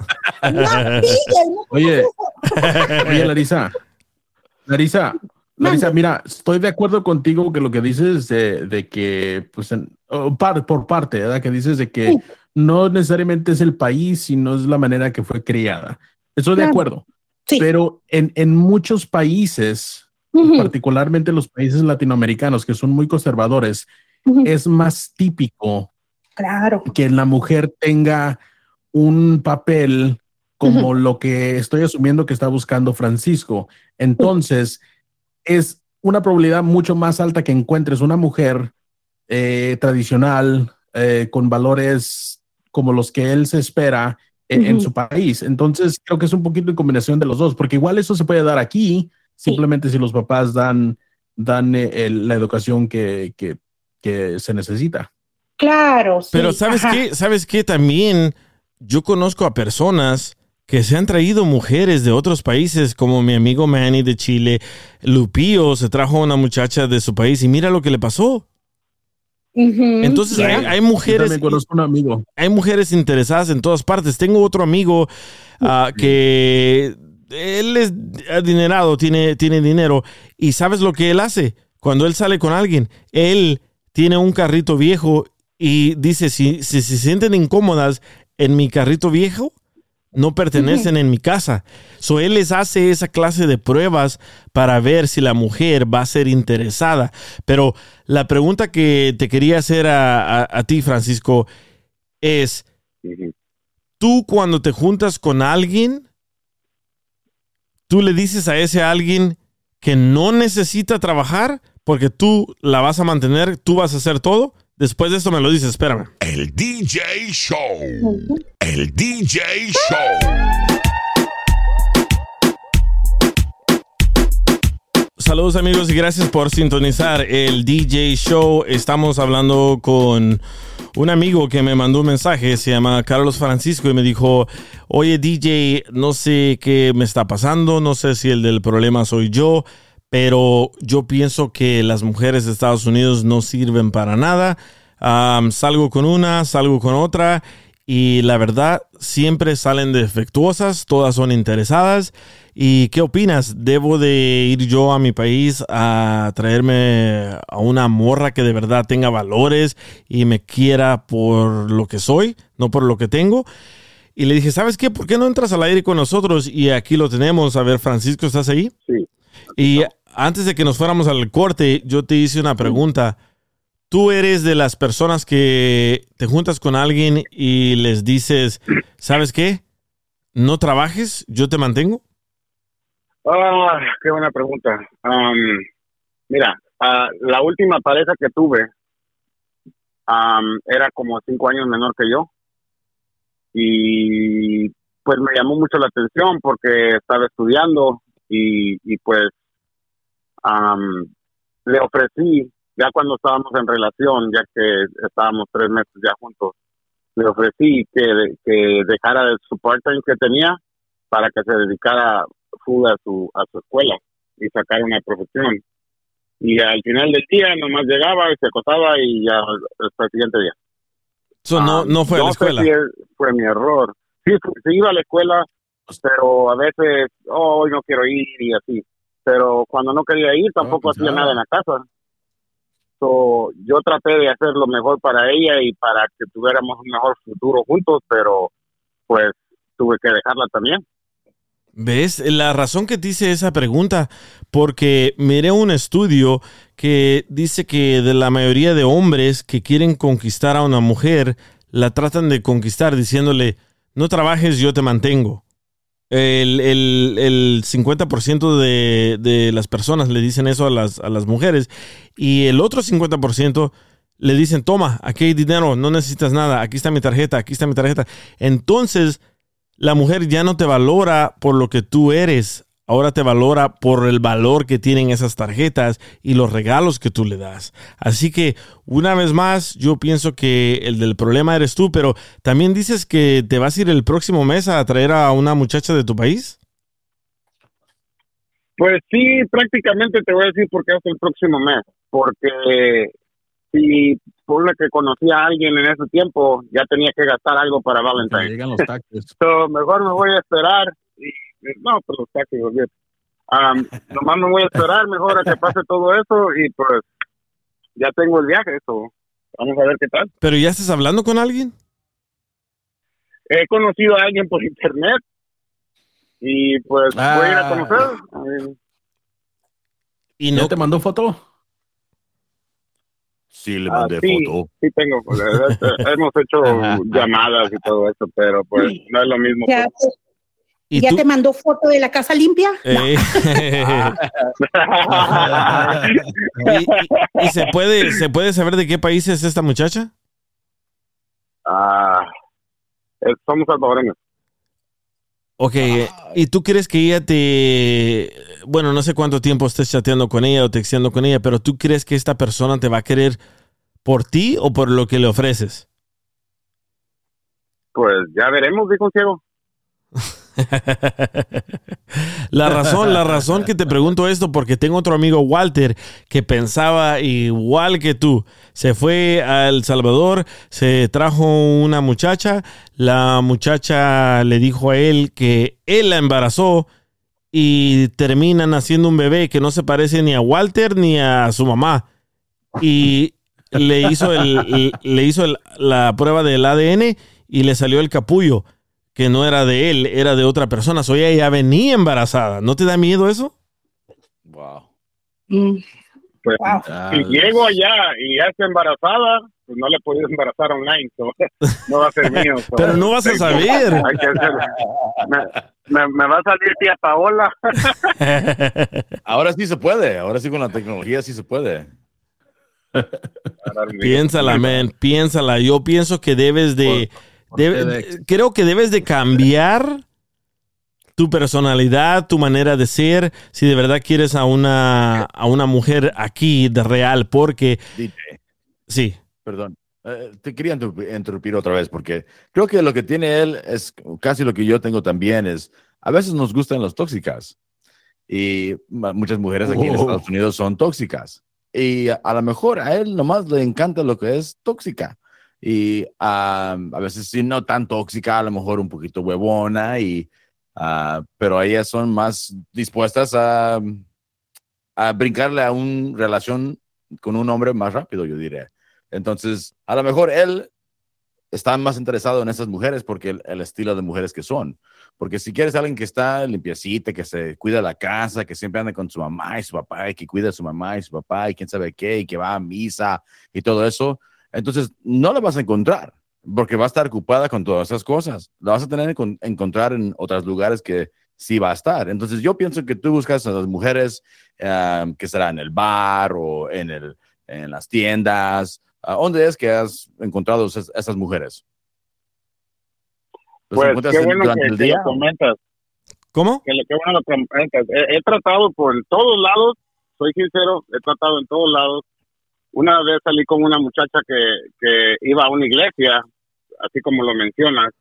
No, <laughs> Oye. <laughs> Oye, Larisa. Larisa. Larisa, mira, estoy de acuerdo contigo que lo que dices de, de que, pues, en- oh, par- por parte, ¿verdad? Que dices de que Sí. no necesariamente es el país, sino es la manera que fue criada. Estoy de Claro. acuerdo. Sí. Pero en, en muchos países, Particularmente los países latinoamericanos que son muy conservadores, es más típico Claro. que la mujer tenga un papel como lo que estoy asumiendo que está buscando Francisco. Entonces, es una probabilidad mucho más alta que encuentres una mujer eh, tradicional eh, con valores como los que él se espera en, en Ujú. su país. Entonces, creo que es un poquito en combinación de los dos, porque igual eso se puede dar aquí, simplemente si los papás dan, dan eh, el- la educación que, que, que se necesita. Claro. sí, Pero ¿sabes ajá. qué? ¿Sabes qué? También yo conozco a personas que se han traído mujeres de otros países, como mi amigo Manny de Chile, Lupillo se trajo a una muchacha de su país y mira lo que le pasó. Entonces ya. hay, hay mujeres, un amigo. hay mujeres interesadas en todas partes. Tengo otro amigo ah, que él es adinerado, tiene, tiene dinero y sabes lo que él hace cuando él sale con alguien. Él tiene un carrito viejo y dice si, si se sienten incómodas en mi carrito viejo no pertenecen en mi casa. So él les hace esa clase de pruebas para ver si la mujer va a ser interesada. Pero la pregunta que te quería hacer a, a- a ti, Francisco, es, tú cuando te juntas con alguien, tú le dices a ese alguien que no necesita trabajar porque tú la vas a mantener, tú vas a hacer todo. Después de esto me lo dices, espérame. El DJ Show. El DJ Show. Saludos amigos y gracias por sintonizar el DJ Show. Estamos hablando con un amigo que me mandó un mensaje, se llama Carlos Francisco y me dijo, oye DJ, no sé qué me está pasando, no sé si el del problema soy yo, pero yo pienso que las mujeres de Estados Unidos no sirven para nada. Salgo con una, salgo con otra y la verdad siempre salen defectuosas, todas son interesadas. ¿Y qué opinas? ¿Debo de ir yo a mi país a traerme a una morra que de verdad tenga valores y me quiera por lo que soy, no por lo que tengo? Y le dije, ¿sabes qué? ¿Por qué no entras al aire con nosotros? Y aquí lo tenemos. A ver, Francisco, ¿estás ahí? Sí. Y antes de que nos fuéramos al corte, yo te hice una pregunta. ¿Tú eres de las personas que te juntas con alguien y les dices, ¿sabes qué? No trabajes, yo te mantengo? Ah, qué buena pregunta. Am, mira, ah, la última pareja que tuve era como cinco años menor que yo y pues me llamó mucho la atención porque estaba estudiando y, pues am, le ofrecí ya cuando estábamos en relación, ya que estábamos tres meses ya juntos, le ofrecí que, que dejara de su part-time que tenía para que se dedicara a su, a su escuela y sacara una profesión. Y al final del día nomás llegaba y se acostaba y ya hasta el siguiente día. So, no, Ah, no fue a la escuela. si fue mi error. Sí, sí iba a la escuela, pero a veces, oh, hoy no quiero ir y así. Pero cuando no quería ir, tampoco pues hacía nada. nada en la casa. So, yo traté de hacer lo mejor para ella y para que tuviéramos un mejor futuro juntos, pero pues tuve que dejarla también. ¿Ves? La razón que te hice esa pregunta, porque miré un estudio que dice que de la mayoría de hombres que quieren conquistar a una mujer, la tratan de conquistar diciéndole, no trabajes, yo te mantengo. El, el, el 50% de, de las personas le dicen eso a las, a las mujeres y el otro 50% le dicen, toma, aquí hay dinero, no necesitas nada, aquí está mi tarjeta, aquí está mi tarjeta. Entonces, la mujer ya no te valora por lo que tú eres, ahora te valora por el valor que tienen esas tarjetas y los regalos que tú le das. Así que, una vez más, yo pienso que el del problema eres tú, pero también dices que te vas a ir el próximo mes a traer a una muchacha de tu país. Pues sí, prácticamente te voy a decir por qué hasta el próximo mes. Porque si por la que conocí a alguien en ese tiempo, ya tenía que gastar algo para Valentine. Llegan los taxes. <laughs> So, mejor me voy a esperar. Y, no, pues los taxis. Am, <laughs> nomás me voy a esperar mejor a que pase todo eso y pues ya tengo el viaje. Eso. Vamos a ver qué tal. Pero ya estás hablando con alguien. He conocido a alguien por internet y pues voy a ir a Ah. conocer. Y ¿Ya no te mandó foto? Sí, le Ah, mandé sí, foto. sí tengo. pues, eh, <laughs> Hemos hecho <laughs> llamadas y todo eso, pero pues no es lo mismo. Ya, pues. ¿Y ¿Ya tú? te mandó foto de la casa limpia? Eh, <laughs> ¿Y, y- y se puede se puede saber de qué país es esta muchacha? Ah, somos salvadoreños. Ok, ¿y tú crees que ella te... Bueno, no sé cuánto tiempo estés chateando con ella o texteando con ella, pero tú crees que esta persona te va a querer por ti o por lo que le ofreces? Pues ya veremos, dijo un ciego. <laughs> <laughs> La razón, la razón que te pregunto esto, porque tengo otro amigo, Walter, que pensaba igual que tú. Se fue a El Salvador, se trajo una muchacha, la muchacha le dijo a él que él la embarazó y terminan haciendo un bebé que no se parece ni a Walter ni a su mamá. Y le hizo, el, le hizo la prueba del ADN y le salió el capullo que no era de él, era de otra persona. So ella ya venía embarazada. ¿No te da miedo eso? Wow. Mm, Pues Wow. Si llego allá y ya está embarazada, pues no le he podido embarazar online. so, <laughs> no va a ser mío. so, Pero no vas a saber. hay que hacerlo. Me, me- me va a salir tía Paola. <laughs> Ahora sí se puede. Ahora sí con la tecnología sí se puede. Piénsala, man, piénsala. Yo pienso que debes de, debe- creo que debes de cambiar tu personalidad, tu manera de ser, si de verdad quieres a una, a una mujer aquí de real, porque DJ, sí, perdón. Eh, te quería interrumpir, otra vez porque creo que lo que tiene él es casi lo que yo tengo también es a veces nos gustan las tóxicas y muchas mujeres aquí en Oh. Estados Unidos son tóxicas y a, a lo mejor a él nomás le encanta lo que es tóxica y ah, a veces sí no tan tóxica, a lo mejor un poquito huevona y ah, pero ellas son más dispuestas a, a brincarle a una relación con un hombre más rápido, yo diría. Entonces, a lo mejor él está más interesado en esas mujeres porque el, el estilo de mujeres que son. Porque si quieres alguien que está limpiecita, que se cuida la casa, que siempre anda con su mamá y su papá, y que cuida a su mamá y su papá, y quién sabe qué, y que va a misa y todo eso, entonces no la vas a encontrar porque va a estar ocupada con todas esas cosas. La vas a tener que encon- encontrar en otros lugares que sí va a estar. Entonces yo pienso que tú buscas a las mujeres eh, que será en el bar o en, el, en las tiendas. ¿A ¿Dónde es que has encontrado esas, esas mujeres? ¿Los Pues qué en- bueno que, el que día? lo comentas. ¿Cómo? Que, lo- qué bueno lo comentas. He, he tratado por todos lados, soy sincero, he tratado en todos lados. Una vez salí con una muchacha que, que iba a una iglesia, así como lo mencionas,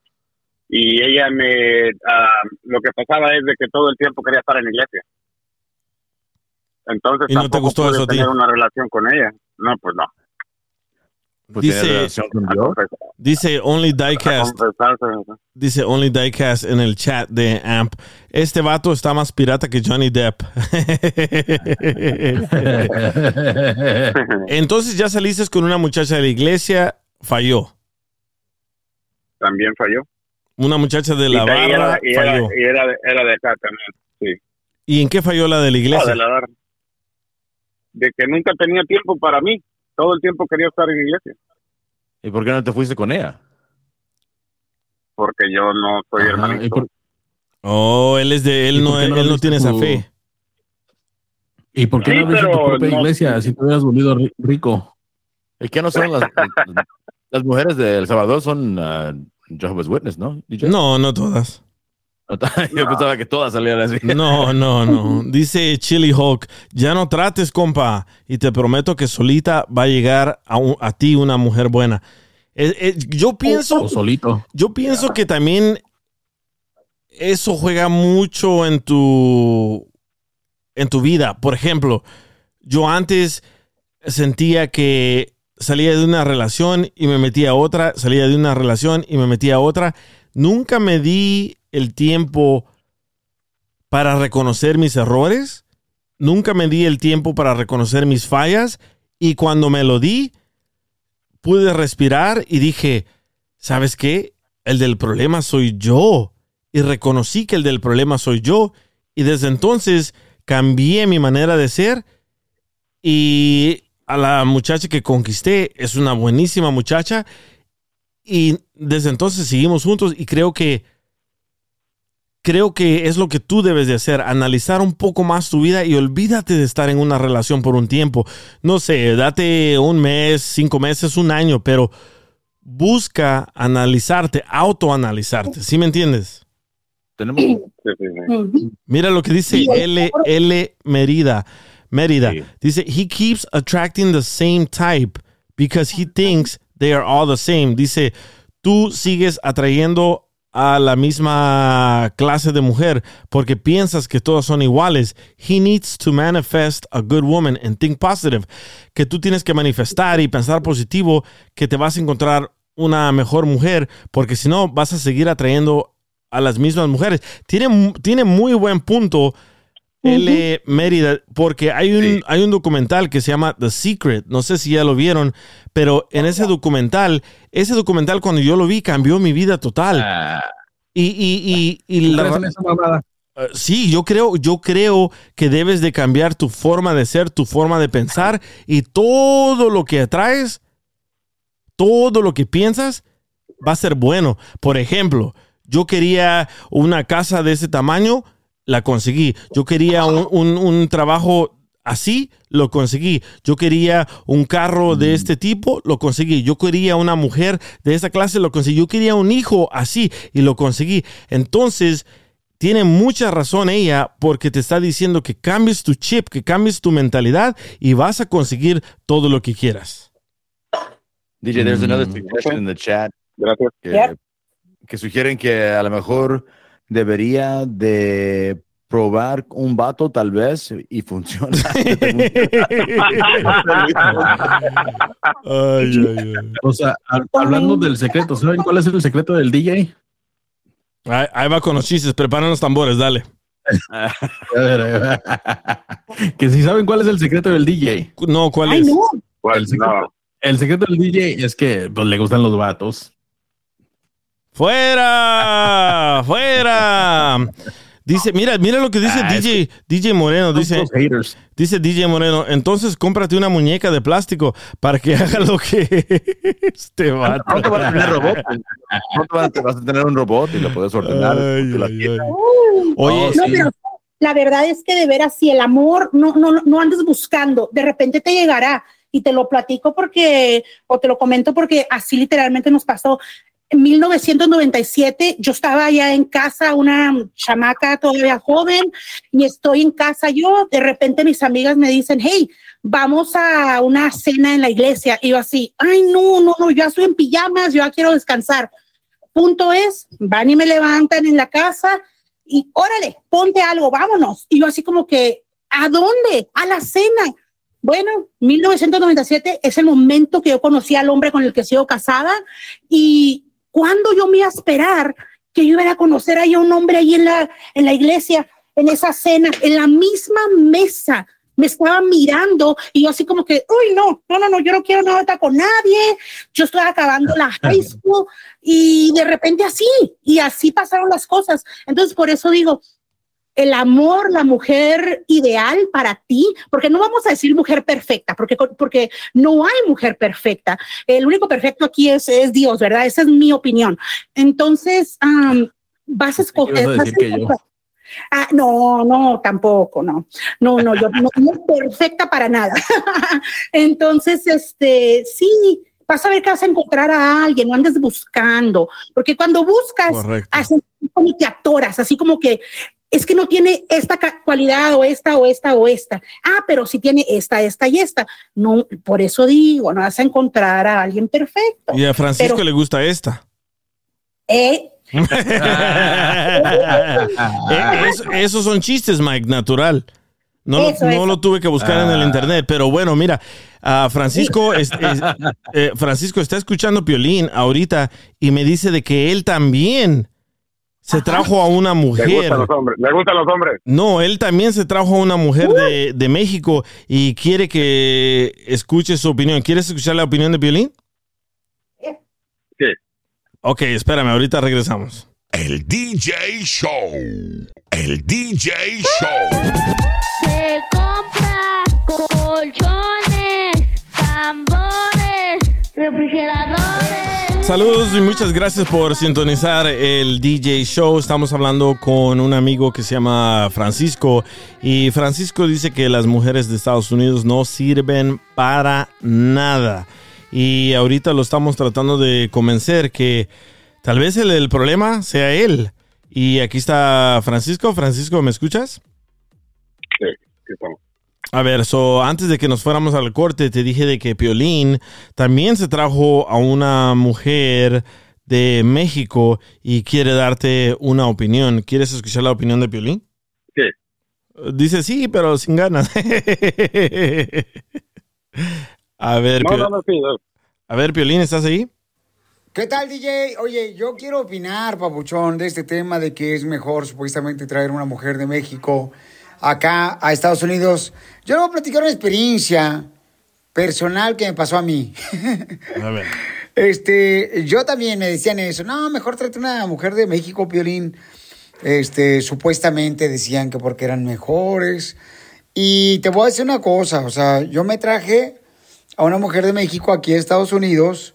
y ella me, ah, lo que pasaba es de que todo el tiempo quería estar en la iglesia. Entonces ¿Y no te gustó eso tener una relación con ella. No, pues no. Pues Dice, dice Only Diecast, dice Only Diecast en el chat de AMP. Este vato está más pirata que Johnny Depp. <laughs> Entonces ya saliste con una muchacha de la iglesia, falló. También falló. Una muchacha de la y, era, barra y era- falló. y era de, era de acá también, sí. ¿Y en qué falló la de la No, iglesia? de la barra. De que nunca tenía tiempo para mí. Todo el tiempo quería estar en la iglesia. ¿Y por qué no te fuiste con ella? Porque yo no soy Ajá, hermanito. ¿y por, Oh, él es de, ¿Y él no, él no tiene esa fe. ¿Y por qué Sí, no abriste tu pero propia no- iglesia si te hubieras volvido ri- rico? ¿Y qué no son las, las, mujeres de El Salvador? Son ah, Jehovah's Witness, ¿no? DJ? No, no todas. <laughs> Yo pensaba que todas salían así. No, no, no. <laughs> Dice Chili Hulk, ya no trates, compa, y te prometo que solita va a llegar a, un- a ti una mujer buena. Eh, eh, yo pienso, O solito. yo pienso que también eso juega mucho en tu en tu vida. Por ejemplo, yo antes sentía que salía de una relación y me metía a otra, salía de una relación y me metía a otra. Nunca me di el tiempo para reconocer mis errores. Nunca me di el tiempo para reconocer mis fallas. Y cuando me lo di, pude respirar y dije, ¿sabes qué? El del problema soy yo. Y reconocí que el del problema soy yo. Y desde entonces cambié mi manera de ser. Y a la muchacha que conquisté es una buenísima muchacha. Y desde entonces seguimos juntos y creo que creo que es lo que tú debes de hacer, analizar un poco más tu vida y olvídate de estar en una relación por un tiempo. No sé, date un mes, cinco meses, un año, pero busca analizarte, autoanalizarte, ¿sí me entiendes? Tenemos. <clears throat> Mira lo que dice L. L. Mérida. Mérida. Sí. Dice, he keeps attracting the same type because he thinks they are all the same. Dice, tú sigues atrayendo a la misma clase de mujer porque piensas que todas son iguales. He needs to manifest a good woman and think positive. Que tú tienes que manifestar y pensar positivo que te vas a encontrar una mejor mujer porque si no vas a seguir atrayendo a las mismas mujeres. Tiene, tiene muy buen punto L. Mérida, porque hay un, hay un documental que se llama The Secret, no sé si ya lo vieron, pero en ese documental, ese documental cuando yo lo vi cambió mi vida total. Ah, Y, y, y, y la- eh, sí, yo creo, yo creo que debes de cambiar tu forma de ser, tu forma de pensar y todo lo que atraes, todo lo que piensas va a ser bueno. Por ejemplo, yo quería una casa de ese tamaño, la conseguí. Yo quería un, un- un trabajo así, lo conseguí. Yo quería un carro de este tipo, lo conseguí. Yo quería una mujer de esta clase, lo conseguí. Yo quería un hijo así y lo conseguí. Entonces, tiene mucha razón ella porque te está diciendo que cambies tu chip, que cambies tu mentalidad y vas a conseguir todo lo que quieras. DJ, there's another suggestion in the chat. Gracias. Que sugieren que a lo mejor debería de probar un vato tal vez y funciona. <laughs> <laughs> Ay, ay, ay. O sea, ha- hablando del secreto, ¿saben cuál es el secreto del DJ? Ahí, ahí va con los chistes, preparan los tambores, dale. A ver, a ver. que si saben cuál es el secreto del DJ. No, ¿cuál Ay, es? no. Pues, El secreto, no. el secreto del DJ es que pues, le gustan los vatos. ¡Fuera! ¡Fuera! Dice, mira, mira lo que dice Ah, es DJ, DJ Moreno, dice, dice DJ Moreno, entonces cómprate una muñeca de plástico para que <laughs> haga lo que este vato. Pronto vas a tener <laughs> robot. Pronto vas a- vas a tener un robot y lo puedes ordenar. Ay, Tú la ay, quieres. ay. Oye, no, sí. pero la verdad es que de veras, si el amor no, no, no andes buscando, de repente te llegará. Y te lo platico porque, o te lo comento porque así literalmente nos pasó. En 1997 yo estaba allá en casa, una chamaca todavía joven, y estoy en casa yo, de repente mis amigas me dicen, hey, vamos a una cena en la iglesia. Y yo así, ay, no, no, no, yo ya estoy en pijamas, yo ya quiero descansar. Punto es, van y me levantan en la casa y órale, ponte algo, vámonos. Y yo así como que, ¿a dónde? A la cena. Bueno, 1997 es el momento que yo conocí al hombre con el que sigo casada y cuando yo me iba a esperar que yo iba a conocer ahí a un hombre ahí en la, en la iglesia, en esa cena, en la misma mesa, me estaba mirando y yo así como que, uy, no, no, no, no, yo no quiero nada con nadie, yo estoy acabando la <laughs> high school y de repente así, y así pasaron las cosas. Entonces, por eso digo, el amor, la mujer ideal para ti, porque no vamos a decir mujer perfecta, porque, porque no hay mujer perfecta. El único perfecto aquí es, es Dios, ¿verdad? Esa es mi opinión. Entonces, am, vas a escoger. Ah, no, no, tampoco, no. No, no, yo no, no perfecta para nada. <laughs> Entonces, este, sí, vas a ver que vas a encontrar a alguien, no andes buscando, porque cuando buscas, así como que atoras, así como que es que no tiene esta cualidad o esta o esta o esta. Ah, pero sí tiene esta, esta y esta. No, por eso digo, no vas a encontrar a alguien perfecto. Y a Francisco Pero- le gusta esta. Eh, <laughs> Eh, eso- esos son chistes, Mike, natural. No, lo- Eso, no eso. lo tuve que buscar en el internet, pero bueno, mira, ah, Francisco, es- es- eh, Francisco está escuchando Piolín ahorita y me dice de que él también se trajo a una mujer. gustan los hombres. Le gustan los hombres. No, él también se trajo a una mujer de, de México y quiere que escuche su opinión. ¿Quieres escuchar la opinión de Piolín? Sí. Ok, espérame, ahorita regresamos. El DJ Show. El DJ Show. Se compra colchones, tambores, refrigeradores. Saludos y muchas gracias por sintonizar el DJ Show. Estamos hablando con un amigo que se llama Francisco y Francisco dice que las mujeres de Estados Unidos no sirven para nada. Y ahorita lo estamos tratando de convencer que tal vez el, problema sea él. Y aquí está Francisco. Francisco, ¿me escuchas? Sí, aquí estamos. A ver, so, antes de que nos fuéramos al corte, te dije de que Piolín también se trajo a una mujer de México y quiere darte una opinión. ¿Quieres escuchar la opinión de Piolín? Sí. Dice sí, pero sin ganas. <laughs> a ver, No, Pio- no, no, sí. no. a ver, Piolín, ¿estás ahí? ¿Qué tal, DJ? Oye, yo quiero opinar, papuchón, de este tema de que es mejor supuestamente traer una mujer de México acá a Estados Unidos. Yo le voy a platicar una experiencia personal que me pasó a mí. A ver. <laughs> Este, yo también me decían eso. No, mejor tráete una mujer de México, Piolín. Este, supuestamente decían que porque eran mejores. Y te voy a decir una cosa, o sea, yo me traje a una mujer de México aquí a Estados Unidos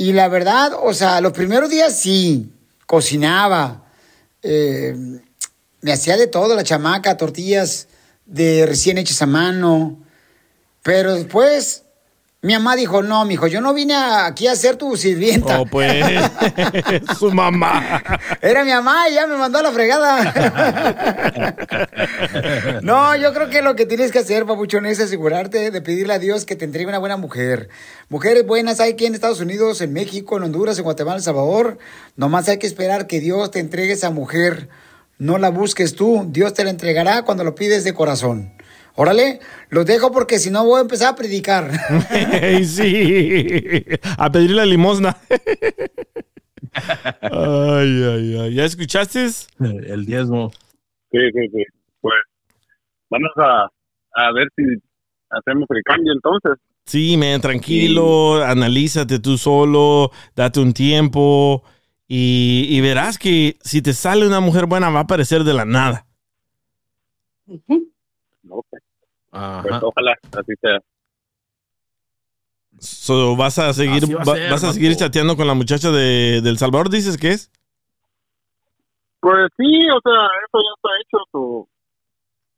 Y la verdad, o sea, los primeros días sí, cocinaba, eh, me hacía de todo, la chamaca, tortillas de recién hechas a mano, pero después mi mamá dijo, no, mijo, yo no vine aquí a ser tu sirvienta. Oh, pues, <laughs> su mamá. Era mi mamá y ya me mandó a la fregada. <laughs> No, yo creo que lo que tienes que hacer, papuchón, es asegurarte de pedirle a Dios que te entregue una buena mujer. Mujeres buenas hay aquí en Estados Unidos, en México, en Honduras, en Guatemala, en El Salvador. Nomás hay que esperar que Dios te entregue esa mujer. No la busques tú, Dios te la entregará cuando lo pides de corazón. Órale, los dejo porque si no voy a empezar a predicar. <laughs> Sí. A pedir la limosna. Ay, ay, ay. ¿Ya escuchaste? El diezmo. Sí, sí, sí. Pues vamos a, a ver si hacemos el cambio entonces. Sí, man, tranquilo, analízate tú solo, date un tiempo y, y verás que si te sale una mujer buena va a aparecer de la nada. Ok. Pues ojalá así sea. So, vas a seguir, Así va a va- ser, vas a seguir chateando con la muchacha de, del Salvador, dices que es. Pues sí, o sea, eso ya está hecho. so,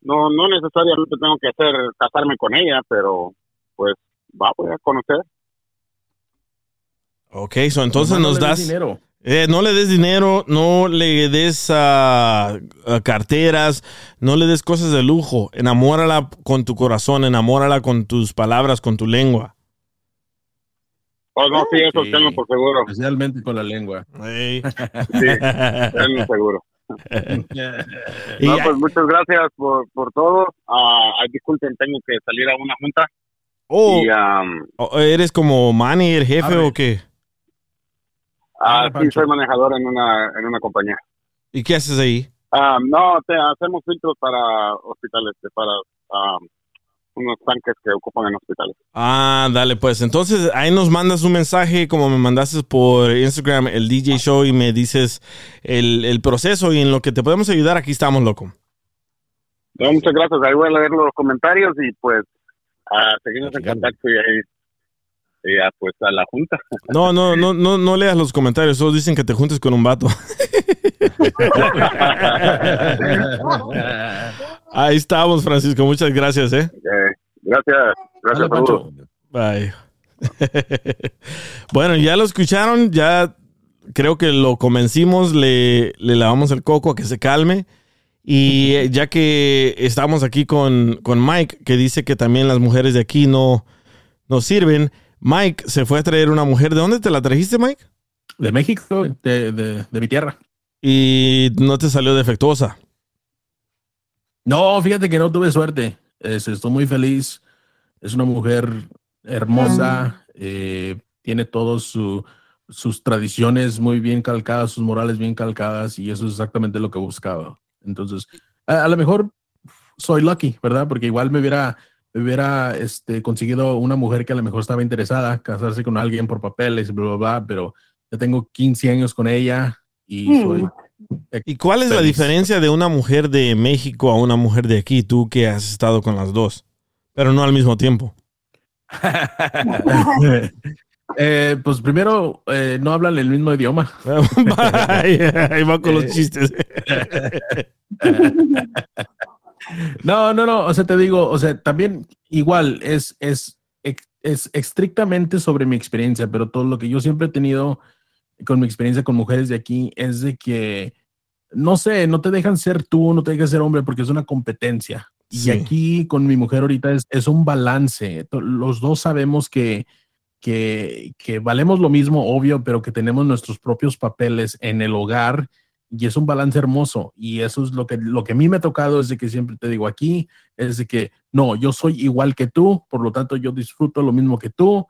no, no necesariamente tengo que hacer casarme con ella, pero pues va, voy a conocer. Ok, so entonces no nos das. dinero. Eh, no le des dinero, no le des ah, carteras, no le des cosas de lujo. Enamórala con tu corazón, enamórala con tus palabras, con tu lengua. Oh, no, sí, eso tengo por seguro. Especialmente con la lengua. Sí, tengo seguro. No, pues muchas gracias por, por todo. Ah, ay, disculpen, tengo que salir a una junta. Oh, Y, oh, ¿Eres como manager, jefe o qué? Ah, sí, soy manejador en una, en una compañía. ¿Y qué haces ahí? Ah, no, te, hacemos filtros para hospitales, para am, unos tanques que ocupan en hospitales. Ah, dale, pues. Entonces ahí nos mandas un mensaje como me mandaste por Instagram, el DJ Show, y me dices el, el proceso y en lo que te podemos ayudar, aquí estamos, loco. No, muchas gracias. Ahí voy a leer los comentarios y pues ah, seguimos en contacto y ahí ya pues a la junta. No, no, <laughs> no, no, no leas los comentarios, todos dicen que te juntes con un vato. <laughs> Ahí estamos, Francisco, muchas gracias, ¿eh? Eh, gracias, gracias a todos. Bye. <laughs> bueno, ya lo escucharon, ya creo que lo convencimos, le, le lavamos el coco a que se calme. Y eh, ya que estamos aquí con, con Mike, que dice que también las mujeres de aquí no, no sirven, Mike se fue a traer una mujer. ¿De dónde te la trajiste, Mike? De México, de, de, de mi tierra. Y no te salió defectuosa. No, fíjate que no tuve suerte. Es- estoy muy feliz. Es una mujer hermosa. eh, tiene todos su- sus tradiciones muy bien calcadas, sus morales bien calcadas, y eso es exactamente lo que buscaba. Entonces, a, a lo mejor soy lucky, ¿verdad? Porque igual me hubiera, hubiera este, conseguido una mujer que a lo mejor estaba interesada, casarse con alguien por papeles, bla, bla, bla, pero ya tengo 15 años con ella y Mm. soy ¿Y cuál es la diferencia de una mujer de México a una mujer de aquí, tú que has estado con las dos? Pero no al mismo tiempo. <laughs> Eh, pues primero, eh, no hablan el mismo idioma. <laughs> Ahí va con los Eh, chistes. <laughs> no, no, no. O sea, te digo, o sea, también igual es, es es estrictamente sobre mi experiencia, pero todo lo que yo siempre he tenido con mi experiencia con mujeres de aquí es de que, no sé, no te dejan ser tú, no te dejan ser hombre porque es una competencia. Sí. Y aquí con mi mujer ahorita es, es un balance. Los dos sabemos que, que, que valemos lo mismo, obvio, pero que tenemos nuestros propios papeles en el hogar y es un balance hermoso. Y eso es lo que, lo que a mí me ha tocado, es de que siempre te digo aquí, es de que no, yo soy igual que tú, por lo tanto yo disfruto lo mismo que tú.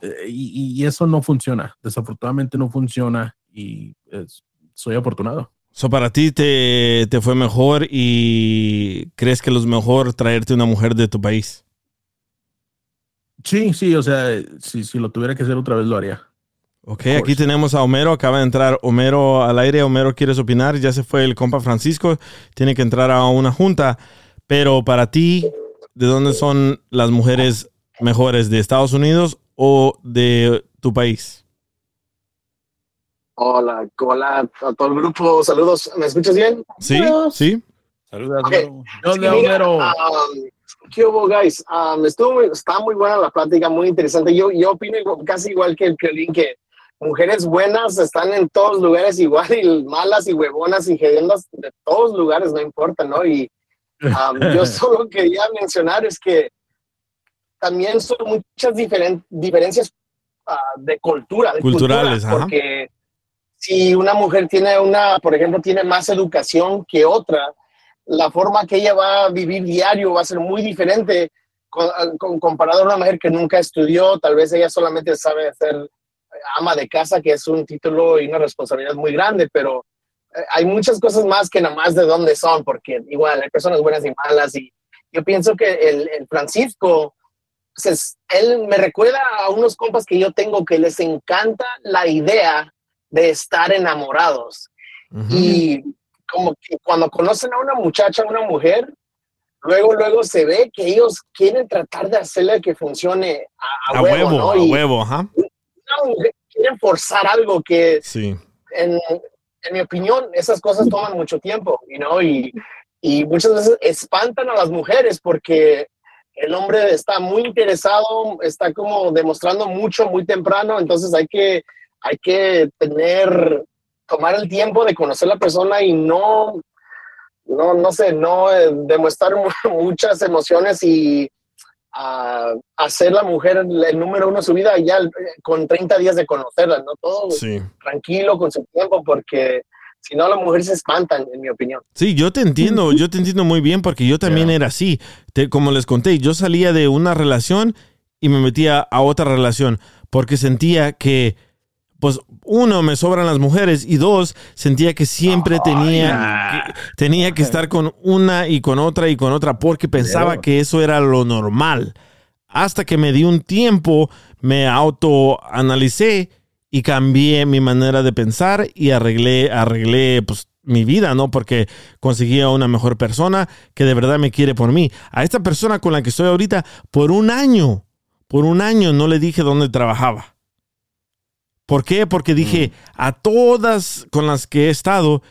eh, y, y eso no funciona, desafortunadamente no funciona y es- soy afortunado. So, para ti te, te fue mejor y crees que es mejor traerte una mujer de tu país. Sí, sí, o sea, si, si lo tuviera que hacer otra vez lo haría. Ok, aquí tenemos a Homero, acaba de entrar Homero al aire. Homero, ¿quieres opinar? Ya se fue el compa Francisco, tiene que entrar a una junta. Pero para ti, ¿de dónde son las mujeres mejores? ¿De Estados Unidos o de tu país? Hola, hola a todo el grupo. Saludos. ¿Me escuchas bien? ¿Sí? ¿Sí? Saludos, Ok. ¿Dónde, Homero? um, ¿Qué hubo, guys? Um, estuvo muy, está muy buena la plática, muy interesante. Yo, yo opino igual- casi igual que el Piolín, que mujeres buenas están en todos lugares igual, y malas y huevonas y hediondas de todos lugares, no importa, ¿no? Y um, yo <laughs> solo quería mencionar es que también son muchas diferen- diferencias ah, de cultura, de Culturales, cultura, ajá. porque si una mujer tiene una, por ejemplo, tiene más educación que otra, la forma que ella va a vivir diario va a ser muy diferente con, con- comparado a una mujer que nunca estudió, tal vez ella solamente sabe ser ama de casa, que es un título y una responsabilidad muy grande, pero eh, hay muchas cosas más que nada más de dónde son, porque igual hay personas buenas y malas, y yo pienso que el, el Francisco, pues, él me recuerda a unos compas que yo tengo que les encanta la idea de estar enamorados. Y como que cuando conocen a una muchacha, a una mujer, luego, luego se ve que ellos quieren tratar de hacerle que funcione a, a A huevo, huevo, ¿no? a huevo, ajá. Quieren forzar algo que Sí. en, en mi opinión, esas cosas toman mucho tiempo, you know, y, y muchas veces espantan a las mujeres porque el hombre está muy interesado, está como demostrando mucho muy temprano, entonces hay que, hay que tener, tomar el tiempo de conocer a la persona y no, no, no sé, no eh, demostrar mu- <laughs> muchas emociones y ah, hacer la mujer el, el número uno de su vida ya eh, con 30 días de conocerla, ¿no? Todo Sí. tranquilo con su tiempo porque si no las mujeres se espantan, en mi opinión. Sí, yo te entiendo, yo te entiendo muy bien porque yo también era así. Te- como les conté, yo salía de una relación y me metía a otra relación porque sentía que, pues, uno, me sobran las mujeres y dos, sentía que siempre tenía, que, tenía que estar con una y con otra y con otra porque pensaba Pero- que eso era lo normal. Hasta que me di un tiempo, me autoanalicé y cambié mi manera de pensar y arreglé, arreglé pues, mi vida, ¿no? Porque conseguí a una mejor persona que de verdad me quiere por mí. A esta persona con la que estoy ahorita, por un año, por un año no le dije dónde trabajaba. ¿Por qué? Porque dije, a todas con las que he estado,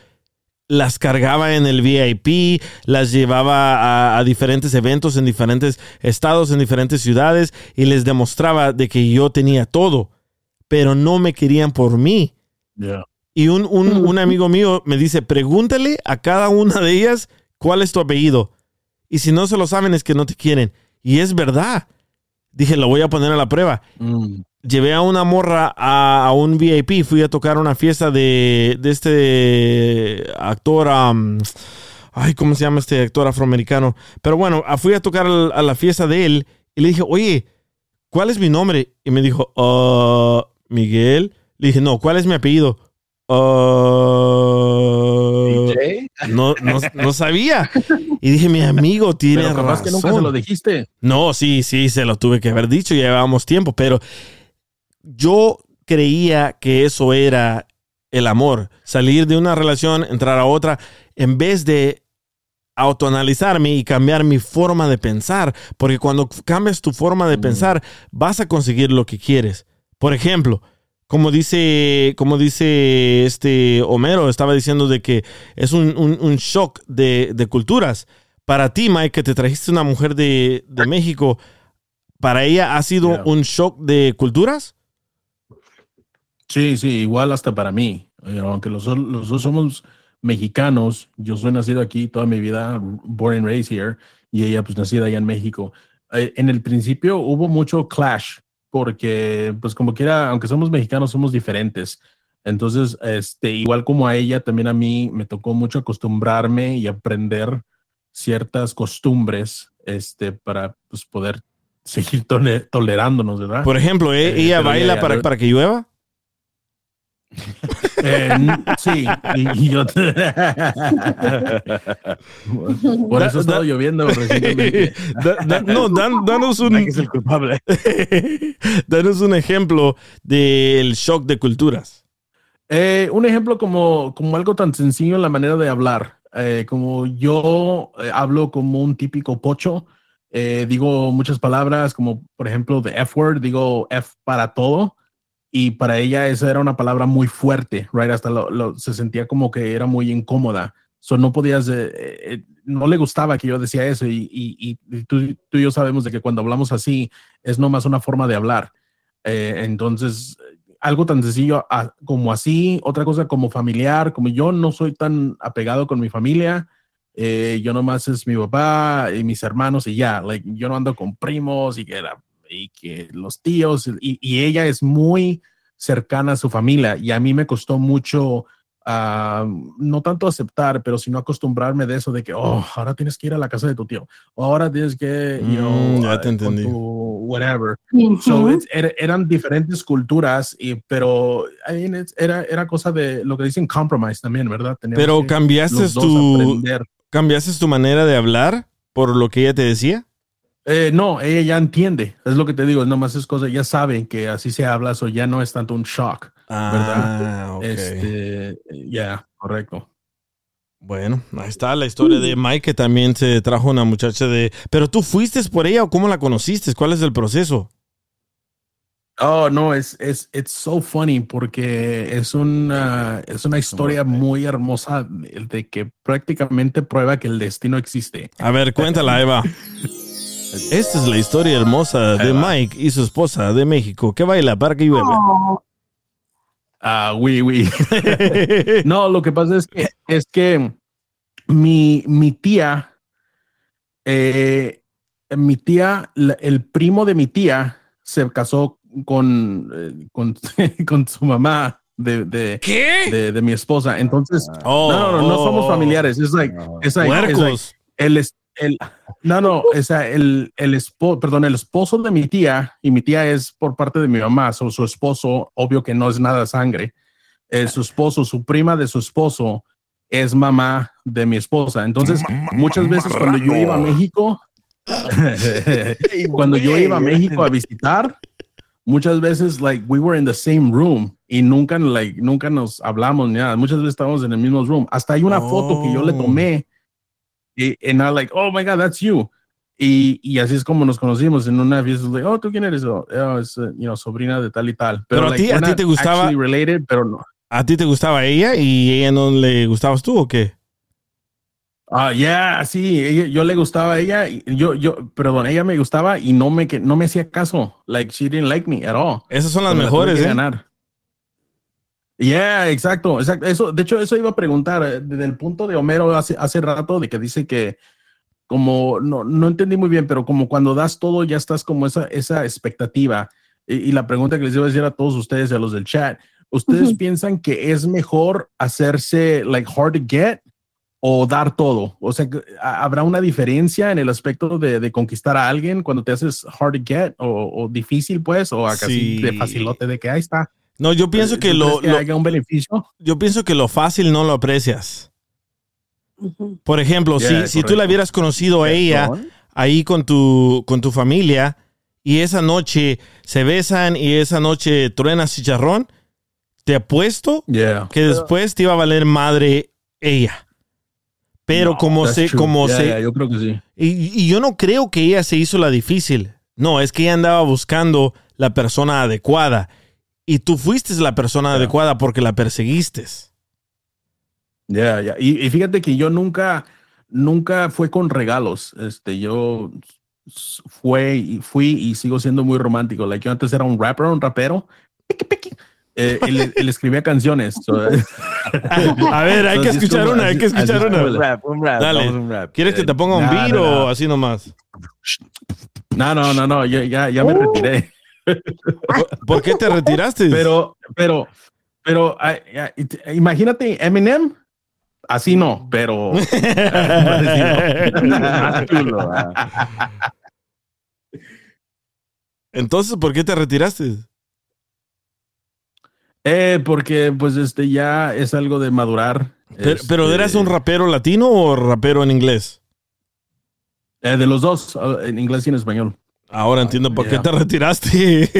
las cargaba en el VIP, las llevaba a, a diferentes eventos en diferentes estados, en diferentes ciudades y les demostraba de que yo tenía todo, pero no me querían por mí. Y un, un- un amigo mío me dice, pregúntale a cada una de ellas cuál es tu apellido. Y si no se lo saben es que no te quieren. Y es verdad. Dije, lo voy a poner a la prueba. Llevé a una morra a, a un VIP, fui a tocar una fiesta de, de este actor, um, ay, ¿cómo se llama este actor afroamericano? Pero bueno, fui a tocar al- a la fiesta de él y le dije, oye, ¿cuál es mi nombre? Y me dijo, "Ah, Miguel. Le dije, no, ¿cuál es mi apellido? "Ah, no, no, no sabía. Y dije, mi amigo tiene Pero capaz razón. que nunca se lo dijiste. No, sí, sí, se lo tuve que haber dicho, ya llevábamos tiempo, pero yo creía que eso era el amor, salir de una relación, entrar a otra, en vez de autoanalizarme y cambiar mi forma de pensar, porque cuando cambias tu forma de pensar, vas a conseguir lo que quieres. Por ejemplo, como dice, como dice este Homero, estaba diciendo de que es un, un- un shock de, de culturas. Para ti, Mike, que te trajiste una mujer de, de México, para ella ha sido Yeah. un shock de culturas. Sí, sí, igual hasta para mí. Eh, aunque los, dos- los dos somos mexicanos, yo soy nacido aquí toda mi vida, born and raised here, y ella pues nacida allá en México. Eh, en el principio hubo mucho clash, porque pues como quiera, aunque somos mexicanos, somos diferentes. Entonces, este, igual como a ella, también a mí me tocó mucho acostumbrarme y aprender ciertas costumbres, este, para pues poder <laughs> seguir tole- tolerándonos, ¿verdad? Por ejemplo, ¿eh? Eh, ella baila para, para que llueva. <laughs> Eh, sí, y, y yo. <laughs> Por eso ha estado lloviendo recientemente. <laughs> Da- da- no, dan- danos un. Es el culpable. danos un ejemplo del shock de culturas. Eh, un ejemplo como, como algo tan sencillo en la manera de hablar. Eh, como yo hablo como un típico pocho, digo muchas palabras, como por ejemplo de F word, digo F para todo. Y para ella esa era una palabra muy fuerte, right? Hasta lo- lo- se sentía como que era muy incómoda. So no podías, eh, eh, no le gustaba que yo decía eso. Y, y- y tú, tú y yo sabemos de que cuando hablamos así es nomás una forma de hablar. Eh, entonces, algo tan sencillo a- como así, otra cosa como familiar, como yo no soy tan apegado con mi familia, eh, yo nomás es mi papá y mis hermanos y ya, like, yo no ando con primos y que, la- y que los tíos y, y ella es muy cercana a su familia y a mí me costó mucho, ah, no tanto aceptar, pero sino acostumbrarme de eso de que, oh, ahora tienes que ir a la casa de tu tío, o ahora tienes que, you know, Mm, ya te ah, con entendí. tu whatever. Ujú. So, it's- era- eran diferentes culturas, y, pero I mean, it's- era, era cosa de lo que dicen compromise también, ¿verdad? Teníamos Pero cambiaste tu, cambiaste tu manera de hablar por lo que ella te decía. Eh, no, ella ya entiende, es lo que te digo, nomás es cosa, ya saben que así se habla, eso ya no es tanto un shock, ¿verdad? Ah, ok. Este, ya, correcto. Bueno, ahí está la historia de Mike que también se trajo una muchacha de... Pero tú fuiste por ella o cómo la conociste? ¿Cuál es el proceso? Oh, no, es, es, it's so funny porque es una, es una historia muy hermosa de que prácticamente prueba que el destino existe. A ver, cuéntala, Eva. <laughs> Esta es la historia hermosa de Mike y su esposa de México que baila para que llueve. Ah, oui, oui. <laughs> no, lo que pasa es que, es que mi, mi tía, eh, mi tía, el primo de mi tía se casó con, eh, con, <laughs> con su mamá de, de, de, de mi esposa. Entonces, Oh, no, no, no, no somos oh. familiares. Es like, es like, es like- el, es- el, no, no, o sea, el, el esposo, perdón, el esposo de mi tía, y mi tía es por parte de mi mamá, so, su esposo, obvio que no es nada sangre, eh, su esposo, su prima de su esposo es mamá de mi esposa. Entonces, muchas veces cuando yo iba a México, <laughs> cuando yo iba a México a visitar, muchas veces, like, we were in the same room y nunca, like, nunca nos hablamos ni nada. Muchas veces estábamos en el mismo room. Hasta hay una foto que yo le tomé y and like, oh my God, that's you. Y, y así es como nos conocimos en una fiesta. Like, oh, ¿tú quién eres? Oh, es, uh, you know, sobrina de tal y tal. Pero a like, ti- a ti te gustaba- related, pero no. ¿A ti te gustaba ella y ella no le gustabas tú o qué? Ah, yeah, sí, ella- yo le gustaba a ella, y yo, yo, perdón, ella me gustaba y no me, que, no me hacía caso. Like, she didn't like me at all. Esas son las Pero la mejores, que ¿eh? ganar. Yeah, exacto, exacto. Eso, de hecho, eso iba a preguntar eh, desde el punto de Homero hace, hace rato de que dice que como no, no entendí muy bien, pero como cuando das todo ya estás como esa, esa expectativa. Y, y la pregunta que les iba a decir a todos ustedes, a los del chat, ¿ustedes Ujú. piensan que es mejor hacerse like hard to get o dar todo? O sea, que, ¿ha- ¿habrá una diferencia en el aspecto de, de conquistar a alguien cuando te haces hard to get o, o difícil, pues, o acá así Sí. de facilote de que ahí está? No, yo pienso que ¿Tú lo, que lo- haya un beneficio? yo pienso que lo fácil no lo aprecias. Por ejemplo, Yeah, si, si tú la hubieras conocido a ella ahí con tu, con tu familia y esa noche se besan y esa noche truena chicharrón, te apuesto Yeah. que después te iba a valer madre ella. Pero como se, true. como Yeah, se, yeah, yo creo que sí. y, y yo no creo que ella se hizo la difícil. No, es que ella andaba buscando la persona adecuada. Y tú fuiste la persona adecuada porque la perseguiste. Ya, ya. Y, y fíjate que yo nunca, nunca fue con regalos. Este, yo fue y fui y sigo siendo muy romántico. Like, yo antes era un rapper, un rapero. Piqui, piqui. Eh, él, él escribía canciones. so- <laughs> A ver, hay que es escuchar como- una, hay que escuchar así una. como- rap, un rap, Dale. un rap. ¿Quieres que te ponga un No, beat no, o no. así nomás? No, no, no, no, ya, ya, ya me retiré. ¿Por qué te retiraste? Pero, pero, pero, imagínate Eminem. Así no, pero. <laughs> <laughs> Ah. Entonces, ¿por qué te retiraste? Eh, porque pues este ya es algo de madurar. Pero, pero Este, ¿eras un rapero latino o rapero en inglés? eh, de los dos, en inglés y en español. Ahora entiendo por Yeah. qué te retiraste.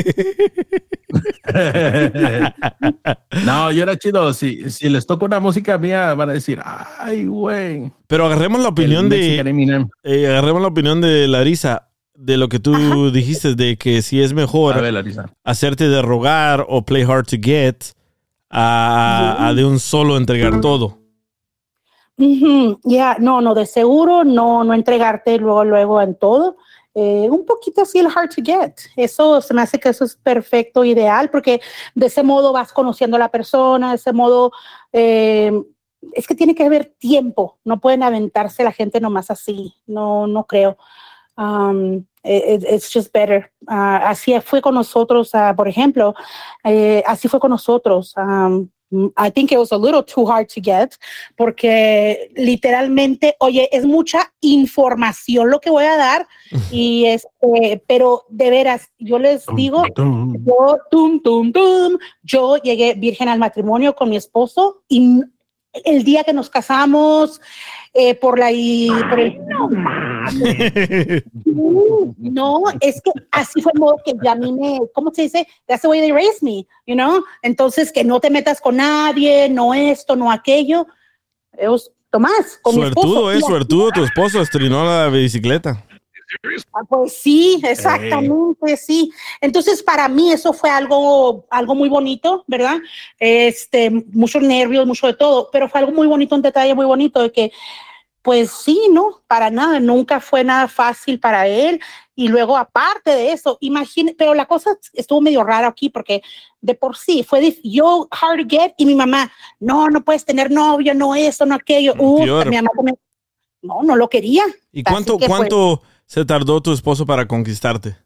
<laughs> no, yo era chido. Si, si les toco una música mía, van a decir, ay, güey. Pero agarremos la opinión El de eh, agarremos la opinión de Larisa de lo que tú dijiste de que si es mejor ver, hacerte de rogar o play hard to get a, a de un solo entregar todo. Ya, no, no, de seguro no, no entregarte luego, luego en todo. Eh, un poquito así el hard to get. Eso se me hace que eso es perfecto, ideal, porque de ese modo vas conociendo a la persona, de ese modo eh, es que tiene que haber tiempo. No pueden aventarse la gente nomás así. No, no creo. Um, it- it- it's just better. Ah, así fue con nosotros, ah, por ejemplo, eh, así fue con nosotros. Um, I think it was a little too hard to get porque literalmente, oye, es mucha información lo que voy a dar <laughs> y este, pero de veras, yo les digo, yo, tum, tum, tum, yo llegué virgen al matrimonio con mi esposo y el día que nos casamos eh, por la por el no, <laughs> es que así fue el modo que ya a mí me, ¿cómo se dice? That's the way they raised me, you know? Entonces, que no te metas con nadie, no esto, no aquello. Eos, Tomás, con mi esposo. Suertudo, eh, suertudo, tu esposo estrenó la bicicleta. Ah, Pues sí, exactamente, sí. Entonces, para mí eso fue algo, algo muy bonito, ¿verdad? Este, muchos nervios, mucho de todo, pero fue algo muy bonito, un detalle muy bonito de que, pues sí, no, para nada, nunca fue nada fácil para él. Y luego, aparte de eso, imagínate, pero la cosa estuvo medio rara aquí porque de por sí fue yo hard to get y mi mamá, no, no puedes tener novio, no esto, no aquello. Peor. mi mamá no, no lo quería. ¿Y cuánto, cuánto se tardó tu esposo para conquistarte?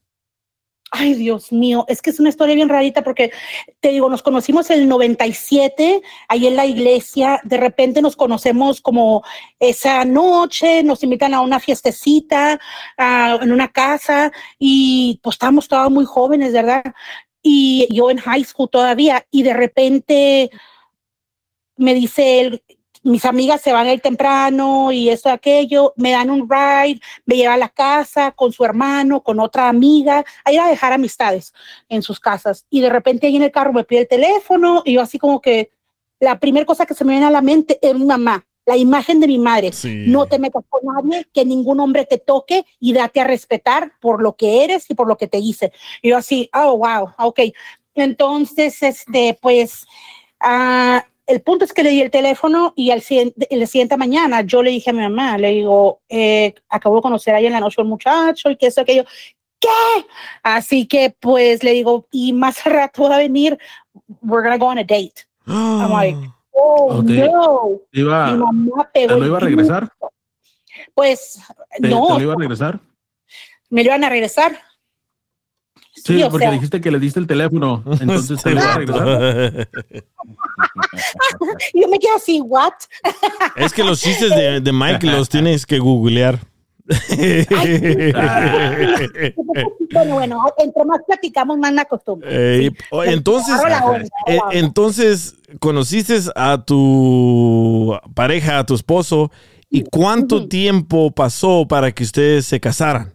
Ay, Dios mío, es que es una historia bien rarita porque te digo, nos conocimos el 97, ahí en la iglesia, de repente nos conocemos como esa noche, nos invitan a una fiestecita en una casa y pues estábamos todos muy jóvenes, ¿verdad? Y yo en high school todavía y de repente me dice él, mis amigas se van a ir temprano y esto, aquello, me dan un ride, me lleva a la casa con su hermano, con otra amiga, a ir a dejar amistades en sus casas. Y de repente ahí en el carro me pide el teléfono y yo así como que la primera cosa que se me viene a la mente es mi mamá, la imagen de mi madre. No te metas con nadie, que ningún hombre te toque y date a respetar por lo que eres y por lo que te hice. Y yo así, oh, wow, ok. Entonces, este, pues, ah, el punto es que le di el teléfono y al siguiente, la siguiente mañana yo le dije a mi mamá, le digo, eh, acabo de conocer ahí en la noche un muchacho y que eso, aquello. ¿Qué? Así que pues le digo, y más rato va a venir, we're gonna go on a date. I'm like, oh Ok. no. ¿Te iba, Mi mamá ¿Te pegó lo iba a regresar? Pues ¿Te, no, te lo iba a regresar? me lo iban a regresar. Sí, porque sea- dijiste que le diste el teléfono. Entonces <laughs> te lo iba a regresar. <laughs> Yo me quedo así, what? Es que los chistes de, de Mike los <laughs> tienes que googlear. bueno, bueno, entre más platicamos, más me acostumbro. Eh, o- entonces, la eh, la entonces, conociste a tu pareja, a tu esposo, ¿y cuánto tiempo pasó para que ustedes se casaran?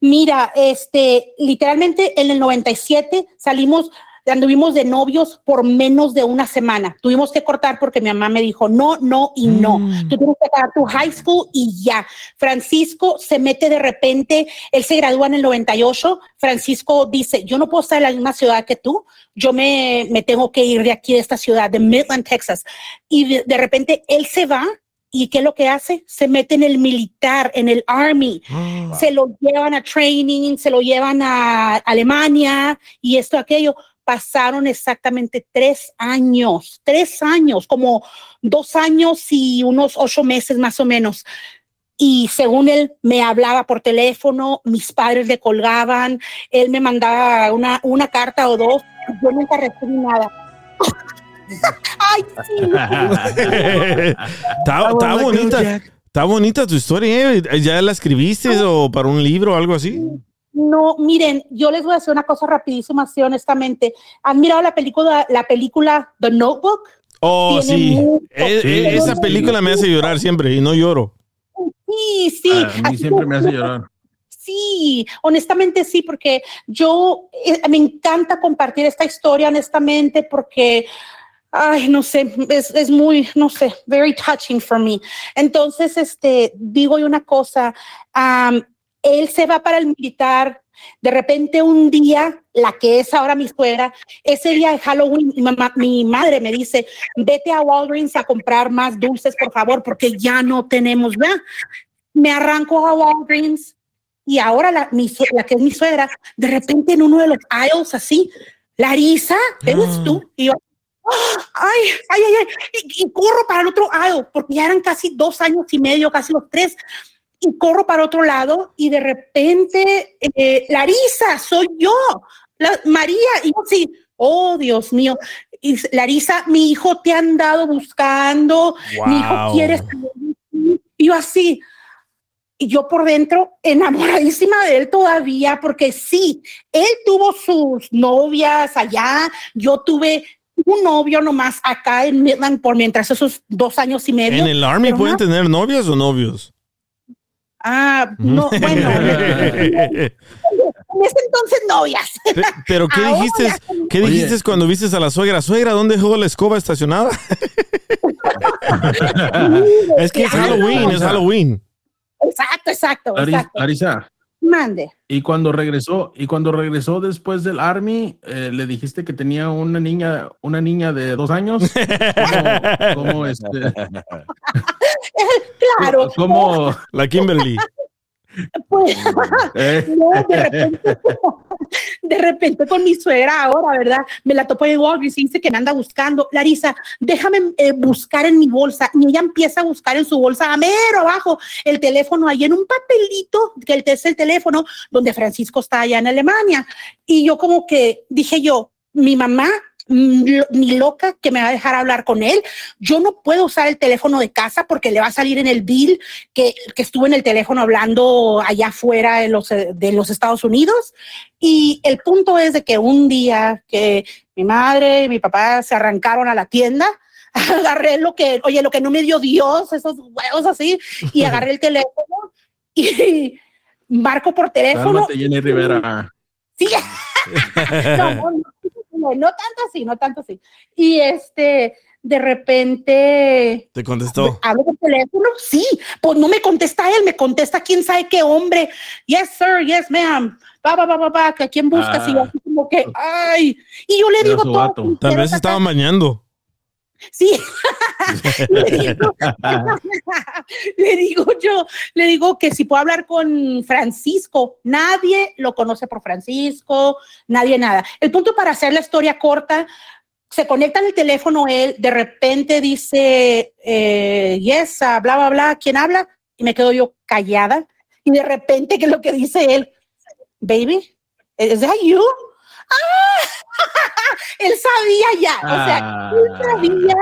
Mira, este, literalmente en el 97 salimos, anduvimos de novios por menos de una semana. Tuvimos que cortar porque mi mamá me dijo no, no y no. Tú tienes que acabar tu high school y ya. Francisco se mete de repente, él se gradúa en el 98. Francisco dice, yo no puedo estar en la misma ciudad que tú. Yo me, me tengo que ir de aquí, de esta ciudad, de Midland, Texas. Y de, de repente él se va ¿Y qué es lo que hace? Se mete en el militar, en el army. Se lo llevan a training, se lo llevan a Alemania y esto, aquello. Pasaron exactamente tres años, tres años, como dos años y unos ocho meses más o menos. Y según él me hablaba por teléfono, mis padres le colgaban, él me mandaba una, una carta o dos, yo nunca recibí nada. Ay, sí. está, está bonita. Está bonita tu historia, ¿eh? ¿Ya la escribiste o para un libro o algo así? No, miren, yo les voy a decir una cosa rapidísima, así honestamente. ¿Han mirado la película, la película The Notebook? Oh, Tiene sí. mucho- E- e- esa película me hace llorar siempre y no lloro. Sí, sí. A mí siempre me hace llorar. Sí, honestamente sí, porque yo eh, me encanta compartir esta historia, honestamente, porque, ay, no sé, es, es muy, no sé, very touching for me. Entonces, este, digo una cosa, am, él se va para el militar, de repente un día, la que es ahora mi suegra, ese día de Halloween, mi, mamá, mi madre me dice, vete a Walgreens a comprar más dulces, por favor, porque ya no tenemos, ¿verdad? Me arranco a Walgreens y ahora la, mi la que es mi suegra, de repente en uno de los aisles así, Larisa, ¿eres tú? Y yo. Ay, ay, ay, ay, y, y corro para el otro aisle, porque ya eran casi dos años y medio, casi los tres, y corro para otro lado y de repente, eh, Larisa, soy yo, la, María, y yo así, oh Dios mío, y Larisa, mi hijo te ha andado buscando, mi hijo Wow. quiere saber de ti". y yo así, y yo por dentro enamoradísima de él todavía, porque sí, él tuvo sus novias allá, yo tuve un novio nomás acá en Midland por mientras esos dos años y medio. ¿En el Army pero pueden no- tener novias o novios? Ah, no, <laughs> bueno. <laughs> en ese entonces novias. Pe- Pero ¿qué Ahora dijiste? ¿Qué Oye. dijiste cuando viste a la suegra? Suegra, ¿dónde dejó la escoba estacionada? <laughs> es que es Halloween, es Halloween. Exacto, exacto, exacto. Mande. y cuando regresó, y cuando regresó después del Army, eh, le dijiste que tenía una niña, una niña de dos años. ¿Cómo, cómo, este, <laughs> Claro. cómo, La Kimberly. Pues, <laughs> eh? no, de repente, <laughs> de repente con mi suegra ahora, ¿verdad? Me la topo en Walgreens y dice que me anda buscando. Larisa, déjame eh, buscar en mi bolsa. Y ella empieza a buscar en su bolsa, a mero abajo, el teléfono ahí en un papelito, que el es el teléfono donde Francisco está allá en Alemania. Y yo como que dije yo, mi mamá ni loca que me va a dejar hablar con él. Yo no puedo usar el teléfono de casa porque le va a salir en el bill que, que estuve en el teléfono hablando allá afuera de los, de los Estados Unidos. Y el punto es de que un día que mi madre y mi papá se arrancaron a la tienda, <laughs> agarré lo que, oye, lo que no me dio Dios, esos huevos así, y <laughs> agarré el teléfono y marco por teléfono. Cálmate, Jenny Rivera. Sí. <laughs> no, no, no, tanto así, no tanto así. Y este, de repente Te contestó. hablo por teléfono, sí, pues no me contesta él, me contesta quién sabe qué hombre. Yes, sir, yes, ma'am. Pa, pa, pa, pa, pa, que a quién buscas y yo Ah. así como que, ay, y yo le digo todo. Tal vez estaban bañando. Sí. <laughs> le, digo, <laughs> le digo yo, le digo que si puedo hablar con Francisco, nadie lo conoce por Francisco, nadie nada. El punto para hacer la historia corta, se conecta en el teléfono él, de repente dice, eh, yes, ah, bla, bla, bla, ¿quién habla? Y me quedo yo callada. Y de repente, ¿qué es lo que dice él? Baby, ¿is that you? ¡Ah! <laughs> él sabía ya, o sea, él Ah. sabía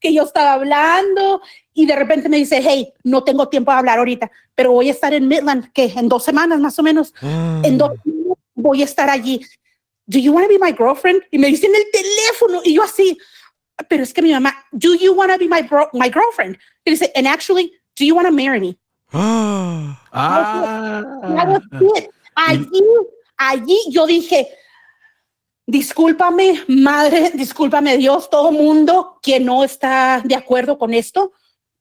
que yo estaba hablando y de repente me dice, hey, no tengo tiempo de hablar ahorita, pero voy a estar en Midland, que en dos semanas más o menos, en dos voy a estar allí. Do you want to be my girlfriend? Y me dice en el teléfono y yo así, pero es que mi mamá, do you want to be my, bro- my girlfriend? Y dice, and actually, do you want to marry me? <gasps> Ah, it. Allí, allí yo dije, discúlpame, madre, <laughs> discúlpame Dios, todo mundo que no está de acuerdo con esto,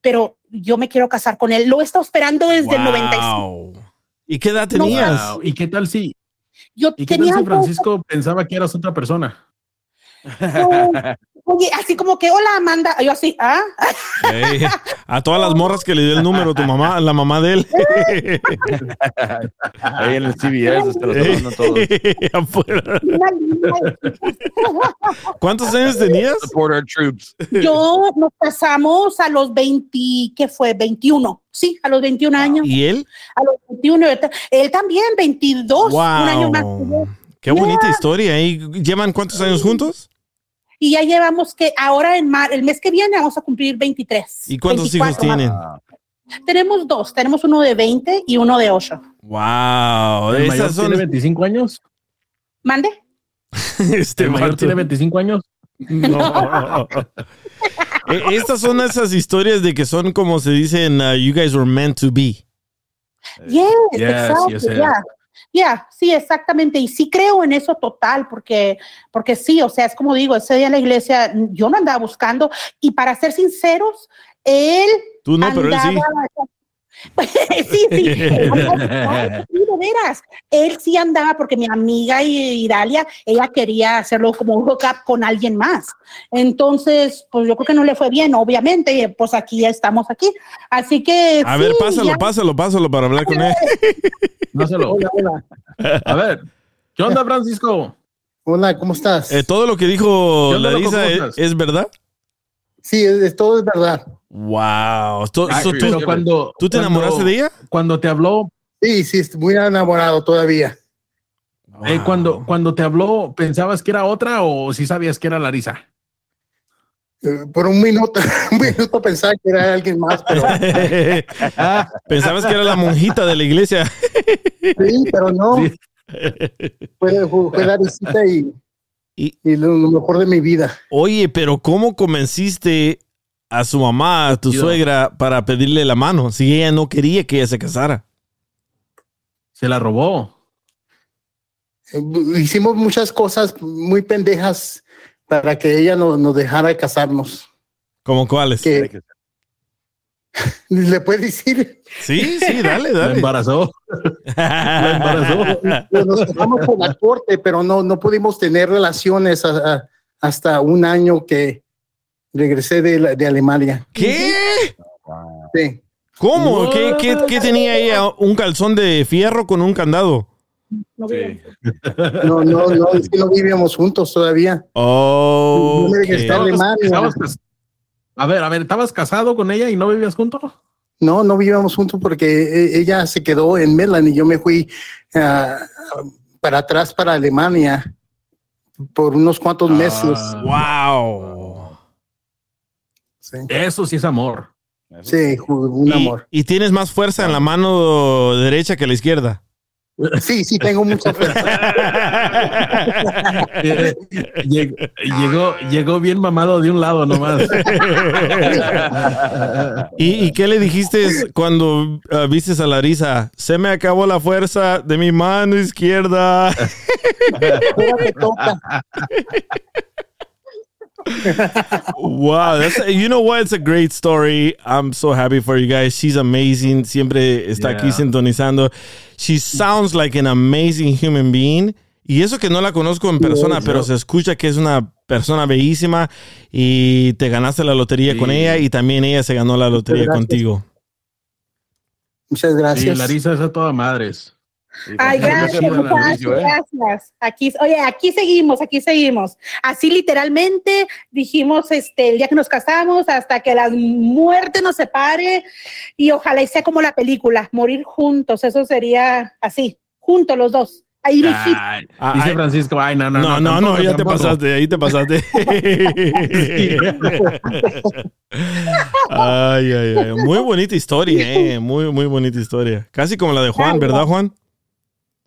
pero yo me quiero casar con él. Lo he estado esperando desde el 95. ¿Y qué edad No, tenías? Wow. ¿Y qué tal si, Yo y qué tal tenía si dos- Francisco pensaba que eras otra persona? <laughs> Oye, así como que, hola Amanda. Yo así, ¿ah? Ey, a todas las morras que le dio el número tu mamá, la mamá de él. <laughs> Ahí en el CBS te lo están todos. <laughs> Afuera. <laughs> ¿Cuántos años tenías? Yo nos casamos a los 20, ¿qué fue? 21. Sí, a los 21 años. ¿Y él? A los 21. Él, ta- él también, 22. Un año más. Wow. Qué bonita historia. ¿Y llevan cuántos años juntos? Y ya llevamos que ahora en mar, el mes que viene vamos a cumplir 23. ¿Y cuántos 24 hijos tienen? más. Tenemos dos. Tenemos uno de 20 y uno de 8. Wow. ¿El mayor son tiene 25 años? ¿Mande? <laughs> este ¿El mayor tiene 25 años? <laughs> No. <laughs> Eh, Estas son esas historias de que son como se dicen, uh, you guys were meant to be. Yes, Yes, exacto, yes, yes. Ya. Ya, sí, exactamente. Y sí creo en eso total, porque, porque sí, o sea, es como digo, ese día en la iglesia yo no andaba buscando. Y para ser sinceros, él. Tú no, pero él sí. Andaba- <laughs> sí, <laughs> sí. De veras. Él sí andaba porque mi amiga I- Idalia, ella quería hacerlo como un hookup con alguien más. Entonces, pues yo creo que no le fue bien, obviamente, y, pues aquí ya estamos aquí. Así que. A ver, pásalo, ya- pásalo, pásalo para hablar con él. <laughs> Pásalo. A ver, ¿qué onda, Francisco? Hola, ¿cómo estás? Eh, Todo lo que dijo. Larisa es verdad. Sí, es, es- todo es verdad. Wow. Ay, tú, pero cuando, ¿tú te cuando- enamoraste de ella? Cuando te habló, Sí, sí, estoy muy enamorado todavía. eh, cuando, cuando te habló, ¿pensabas que era otra o si sabías que era Larisa? Eh, por un minuto, <laughs> un minuto pensaba que era alguien más, pero <laughs> Pensabas que era la monjita de la iglesia. sí, pero no. <laughs> Fue, fue, fue la visita y, Y- y lo, lo mejor de mi vida. Oye, pero ¿cómo convenciste a su mamá, a tu suegra, para pedirle la mano si ella no quería que ella se casara? Se la robó. Eh, Hicimos muchas cosas muy pendejas para que ella no- nos dejara casarnos. ¿Cómo cuáles? Que, ¿Le puedes decir? Sí, sí, dale, La dale. embarazó. <laughs> La embarazó. Pues nos casamos por la corte, pero no, no pudimos tener relaciones a- a- hasta un año que regresé de, la- de Alemania. ¿Qué? Sí. ¿Cómo? ¿Qué, qué, qué tenía ella? ¿Un calzón de fierro con un candado? No, No, no, no, es que no vivíamos juntos todavía. Oh. Yo me regresé a Alemania. Estabas A ver, a ver, ¿estabas casado con ella y no vivías juntos? No, no vivíamos juntos porque e- ella se quedó en Midland y yo me fui ah, para atrás para Alemania por unos cuantos meses. Wow. Sí, Eso sí es amor. sí, un Y, amor. y tienes más fuerza en la mano derecha que la izquierda. Sí, sí, tengo mucha fuerza. <laughs> Eh, llegó, llegó, llegó bien mamado de un lado nomás. ¿Y, y qué le dijiste cuando ah, vistes a Larisa? Se me acabó la fuerza de mi mano izquierda. Ahora te toca. Wow, that's you know what? It's a great story. I'm so happy for you guys. She's amazing. Siempre está aquí Yeah. sintonizando. She sounds like an amazing human being. Y eso que no la conozco en persona, pero se escucha que es una persona bellísima y te ganaste la lotería Sí. con ella y también ella se ganó la lotería contigo. Muchas Sí, gracias. Larisa es a toda madres. Ay, gracias, muchachos, gracias. Aquí, oye, aquí seguimos, aquí seguimos. Así literalmente dijimos este el día que nos casamos hasta que la muerte nos separe y ojalá y sea como la película, morir juntos, eso sería así, juntos los dos. Ahí. Ay, Ah, dice ay. Francisco, ay, no, no, No, no. no, no, tampoco, ya te tampoco. pasaste, ahí te pasaste. <laughs> ay, ay, ay. Muy bonita historia, eh. Muy, muy bonita historia. Casi como la de Juan, ¿verdad, Juan?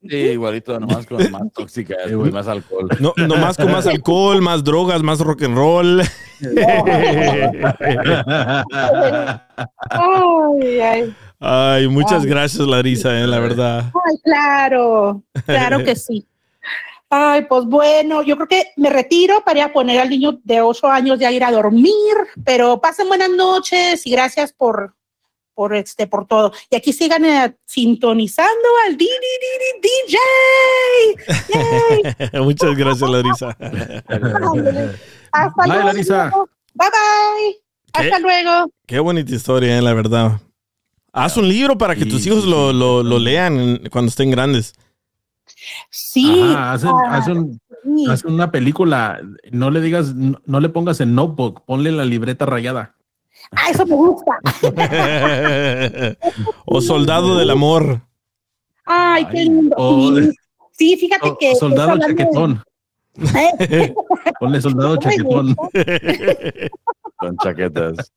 Sí, igualito, nomás con más tóxica y más alcohol. No, nomás con más alcohol, más drogas, más rock and roll. Ay, ay, Ay, muchas gracias, Larisa, eh, la verdad. ay, claro, claro que sí. Ay, pues bueno, yo creo que me retiro para ir a poner al niño de 8 años ya ir a dormir, pero pasen buenas noches y gracias por, por este, por todo. Y aquí sigan eh, sintonizando al DJ. Muchas gracias, Larisa. Hasta Bye, luego. Larisa. Bye bye. Hasta luego. Qué bonita historia, eh, la verdad. Haz un libro para que tus hijos lo, lo, lean cuando estén grandes. Sí. Ah, hacen una película. No le digas, no, no le pongas en notebook, ponle la libreta rayada. Ah, eso me gusta. <laughs> o Soldado del Amor. Ay, qué lindo. Sí, Sí, fíjate que. soldado chaquetón. ¿Eh? Ponle soldado chaquetón. <laughs> Con chaquetas.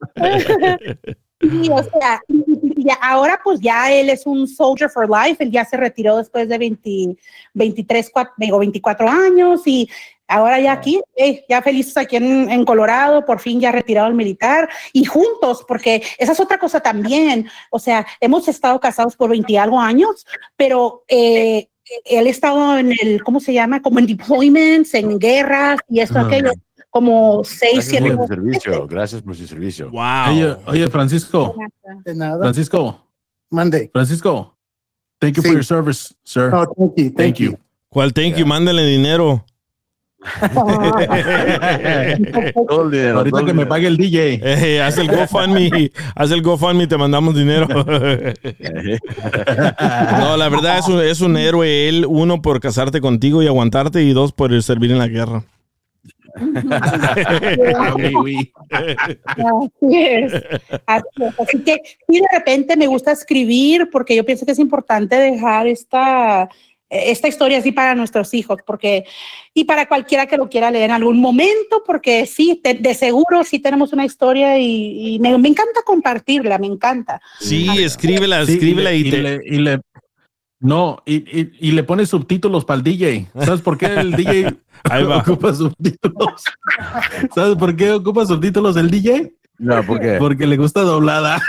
Sí, o sea, y- y- y ya- ahora pues ya él es un soldier for life, él ya se retiró después de 20, 23, cua- digo, 24 años y ahora ya aquí, eh, ya felices aquí en, en Colorado, por fin ya retirado el militar y juntos, porque esa es otra cosa también, o sea, hemos estado casados por 20 y algo años, pero eh, él ha estado en el, ¿cómo se llama? Como en deployments, en guerras y esto, Ah. aquello, como 6, Gracias 7 por su servicio. Gracias por su servicio. Wow. Oye, oye, Francisco. De nada. Francisco. Mande. Francisco. Thank you for your service, sir. Oh, thank you. Thank you. ¿Cuál thank you? Mándale dinero. <laughs> Todo el dinero, Ahorita todo el que me dinero. pague el DJ. Eh, haz el GoFundMe. <laughs> haz el GoFundMe y te mandamos dinero. <laughs> no, la verdad es un, es un héroe él. Uno, por casarte contigo y aguantarte. Y dos, por servir en la guerra. Oui, oui. Así es. Así es. Así que, y de repente me gusta escribir porque yo pienso que es importante dejar esta, esta historia así para nuestros hijos, porque, y para cualquiera que lo quiera leer en algún momento, porque sí, te- de seguro sí tenemos una historia y, y me, me encanta compartirla, me encanta. Sí, escríbela, Sí, escríbela y, y, le, te. y le- y le- no, y, y, y le pones subtítulos para el DJ. ¿Sabes por qué el DJ <laughs> Ahí va. ocupa subtítulos? <laughs> ¿Sabes por qué ocupa subtítulos el DJ? No, ¿por qué? Porque le gusta doblada.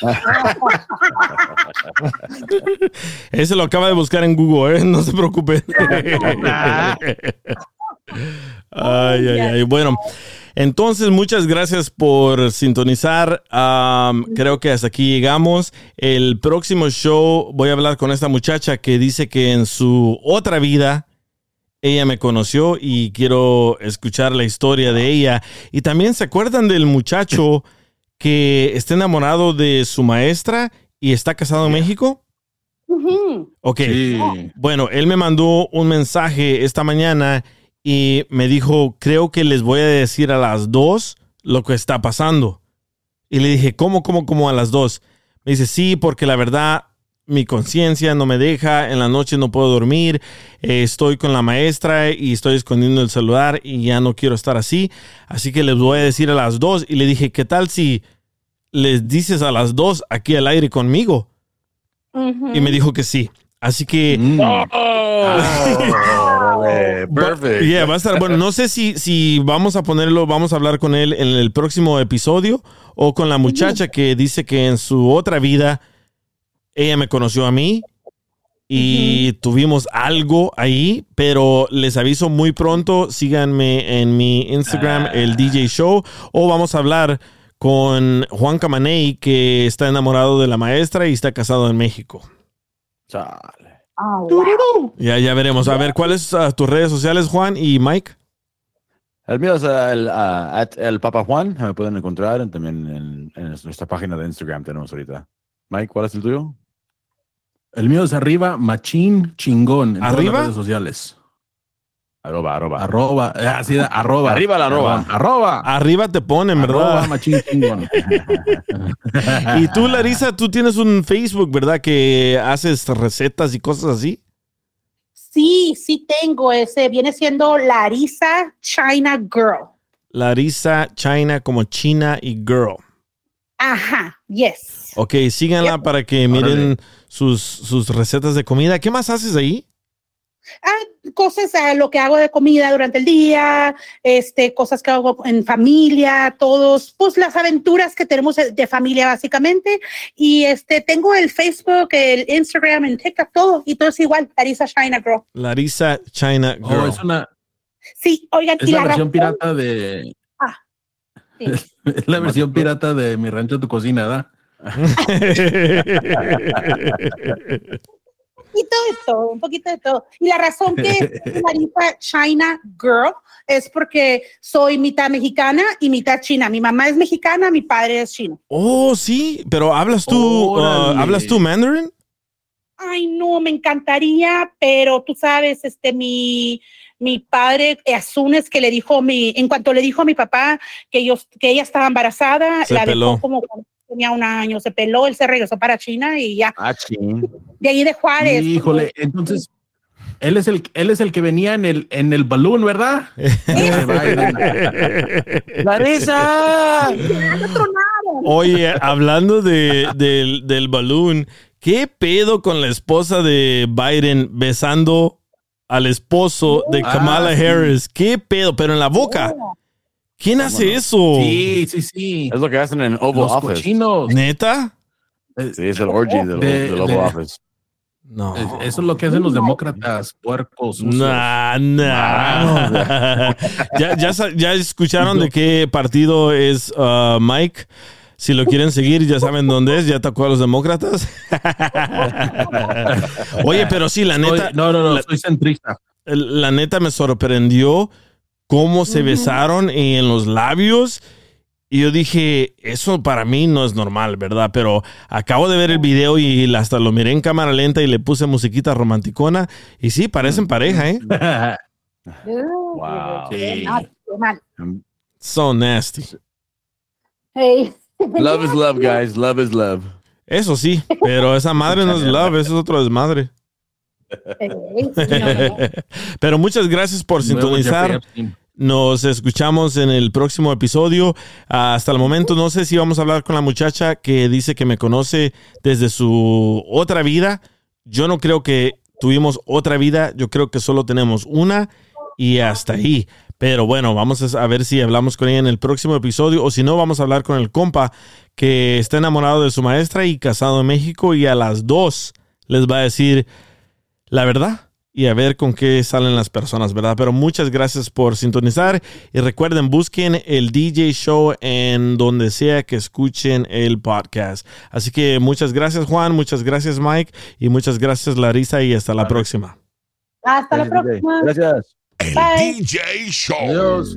<laughs> Ese lo acaba de buscar en Google, ¿eh? <laughs> No se preocupe. <laughs> Ay, ay, ay. Bueno, entonces muchas gracias por sintonizar. Creo que hasta aquí llegamos. El próximo show voy a hablar con esta muchacha que dice que en su otra vida ella me conoció y quiero escuchar la historia de ella. Y también se acuerdan del muchacho que está enamorado de su maestra y está casado en México. Ok. Bueno, él me mandó un mensaje esta mañana y me dijo, creo que les voy a decir a las dos lo que está pasando. Y le dije, ¿cómo, cómo, cómo a las dos? Me dice, sí, porque la verdad mi conciencia no me deja, en la noche no puedo dormir, eh, estoy con la maestra y estoy escondiendo el celular y ya no quiero estar así, así que les voy a decir a las dos. Y le dije, ¿qué tal si les dices a las dos aquí al aire conmigo? Y me dijo que sí. Así que... <laughs> Perfect. Yeah, va a estar bueno. No sé si, si vamos a ponerlo, vamos a hablar con él en el próximo episodio o con la muchacha que dice que en su otra vida ella me conoció a mí y tuvimos algo ahí, pero les aviso muy pronto, síganme en mi Instagram, el DJ Show, o vamos a hablar con Juan Camaney, que está enamorado de la maestra y está casado en México. Ya, ya veremos. A ver, ¿cuáles ah, tus redes sociales, Juan y Mike? El mío es ah, el, ah, el Papa Juan. Me pueden encontrar también en, en nuestra página de Instagram tenemos ahorita. Mike, ¿cuál es el tuyo? El mío es arriba, machín chingón. En todas ¿Arriba? las redes sociales. Arroba, arroba. Arroba, eh, así arroba. Arriba la arroba. Arroba. Arriba te ponen, ¿verdad? Arroba, machín chingón. <laughs> Y tú, Larisa, tú tienes un Facebook, ¿verdad? Que haces recetas y cosas así. Sí, sí tengo ese, viene siendo Larisa China Girl. Larisa China como China y Girl. Ajá, yes. Ok, síganla para que miren sus, sus recetas de comida. ¿Qué más haces ahí? Ah, cosas, ah, lo que hago de comida durante el día, este, cosas que hago en familia, todos, pues las aventuras que tenemos de de familia básicamente. Y este, tengo el Facebook, el Instagram, el TikTok, todo, y todo es igual, Larisa China Girl. Larisa China Girl. Oh, es una, Sí, oigan, es y la la versión razón- pirata de. Ah, sí. <laughs> Es la versión pirata de mi rancho tu cocina, ¿verdad? <laughs> <laughs> poquito de todo, un poquito de todo. Y la razón que soy <laughs> Marisa China Girl es porque soy mitad mexicana y mitad china. Mi mamá es mexicana, mi padre es chino. Oh, sí, pero hablas tú, uh. ¿hablas tú mandarin? Ay, no, me encantaría, pero tú sabes, este, mi, mi padre, Asunes, que le dijo mi, en cuanto le dijo a mi papá que ellos, que ella estaba embarazada, Se la peló. dejó como tenía un año, se peló, él se regresó para China y ya, Ah, ching. de ahí de Juárez. Híjole, entonces él es el él es el que venía en el en el balón, ¿verdad? <laughs> ¡Larisa! Oye, hablando de, del, del balloon, ¿qué pedo con la esposa de Biden besando al esposo de Ah, Kamala sí. Harris? ¿Qué pedo? Pero en la boca. ¿Quién hace eso? Sí, sí, sí. Es lo que hacen en Oval Los Office. cochinos. ¿Neta? Sí, es el orgy del, De- del Oval de- Office. No. Es- Eso es lo que hacen los demócratas, puercos. Nah, nah. <laughs> ya, ya, ya escucharon de qué partido es uh, Mike. Si lo quieren seguir, ya saben dónde es. Ya atacó a los demócratas. <laughs> Oye, pero sí, la Soy- neta. no, no, no, la- soy centrista. la neta me sorprendió cómo se besaron en los labios. Y yo dije, eso para mí no es normal, ¿verdad? Pero acabo de ver el video y hasta lo miré en cámara lenta y le puse musiquita romanticona. Y sí, parecen pareja, ¿eh? <laughs> Wow. Sí. So nasty. Hey. Love is love, guys. Love is love. Eso sí, pero esa madre no es <laughs> love, eso es otro desmadre. <laughs> Pero muchas gracias por sintonizar. Nos escuchamos en el próximo episodio. Hasta el momento no sé si vamos a hablar con la muchacha que dice que me conoce desde su otra vida. Yo no creo que tuvimos otra vida, yo creo que solo tenemos una y hasta ahí. Pero bueno, vamos a ver si hablamos con ella en el próximo episodio o si no, vamos a hablar con el compa que está enamorado de su maestra y casado en México y a las dos les va a decir la verdad y a ver con qué salen las personas, ¿verdad? Pero muchas gracias por sintonizar y recuerden, busquen el DJ Show en donde sea que escuchen el podcast. Así que muchas gracias Juan, muchas gracias Mike y muchas gracias Larisa y hasta la próxima. Hasta la próxima. Gracias. El Bye. DJ Show. Adiós.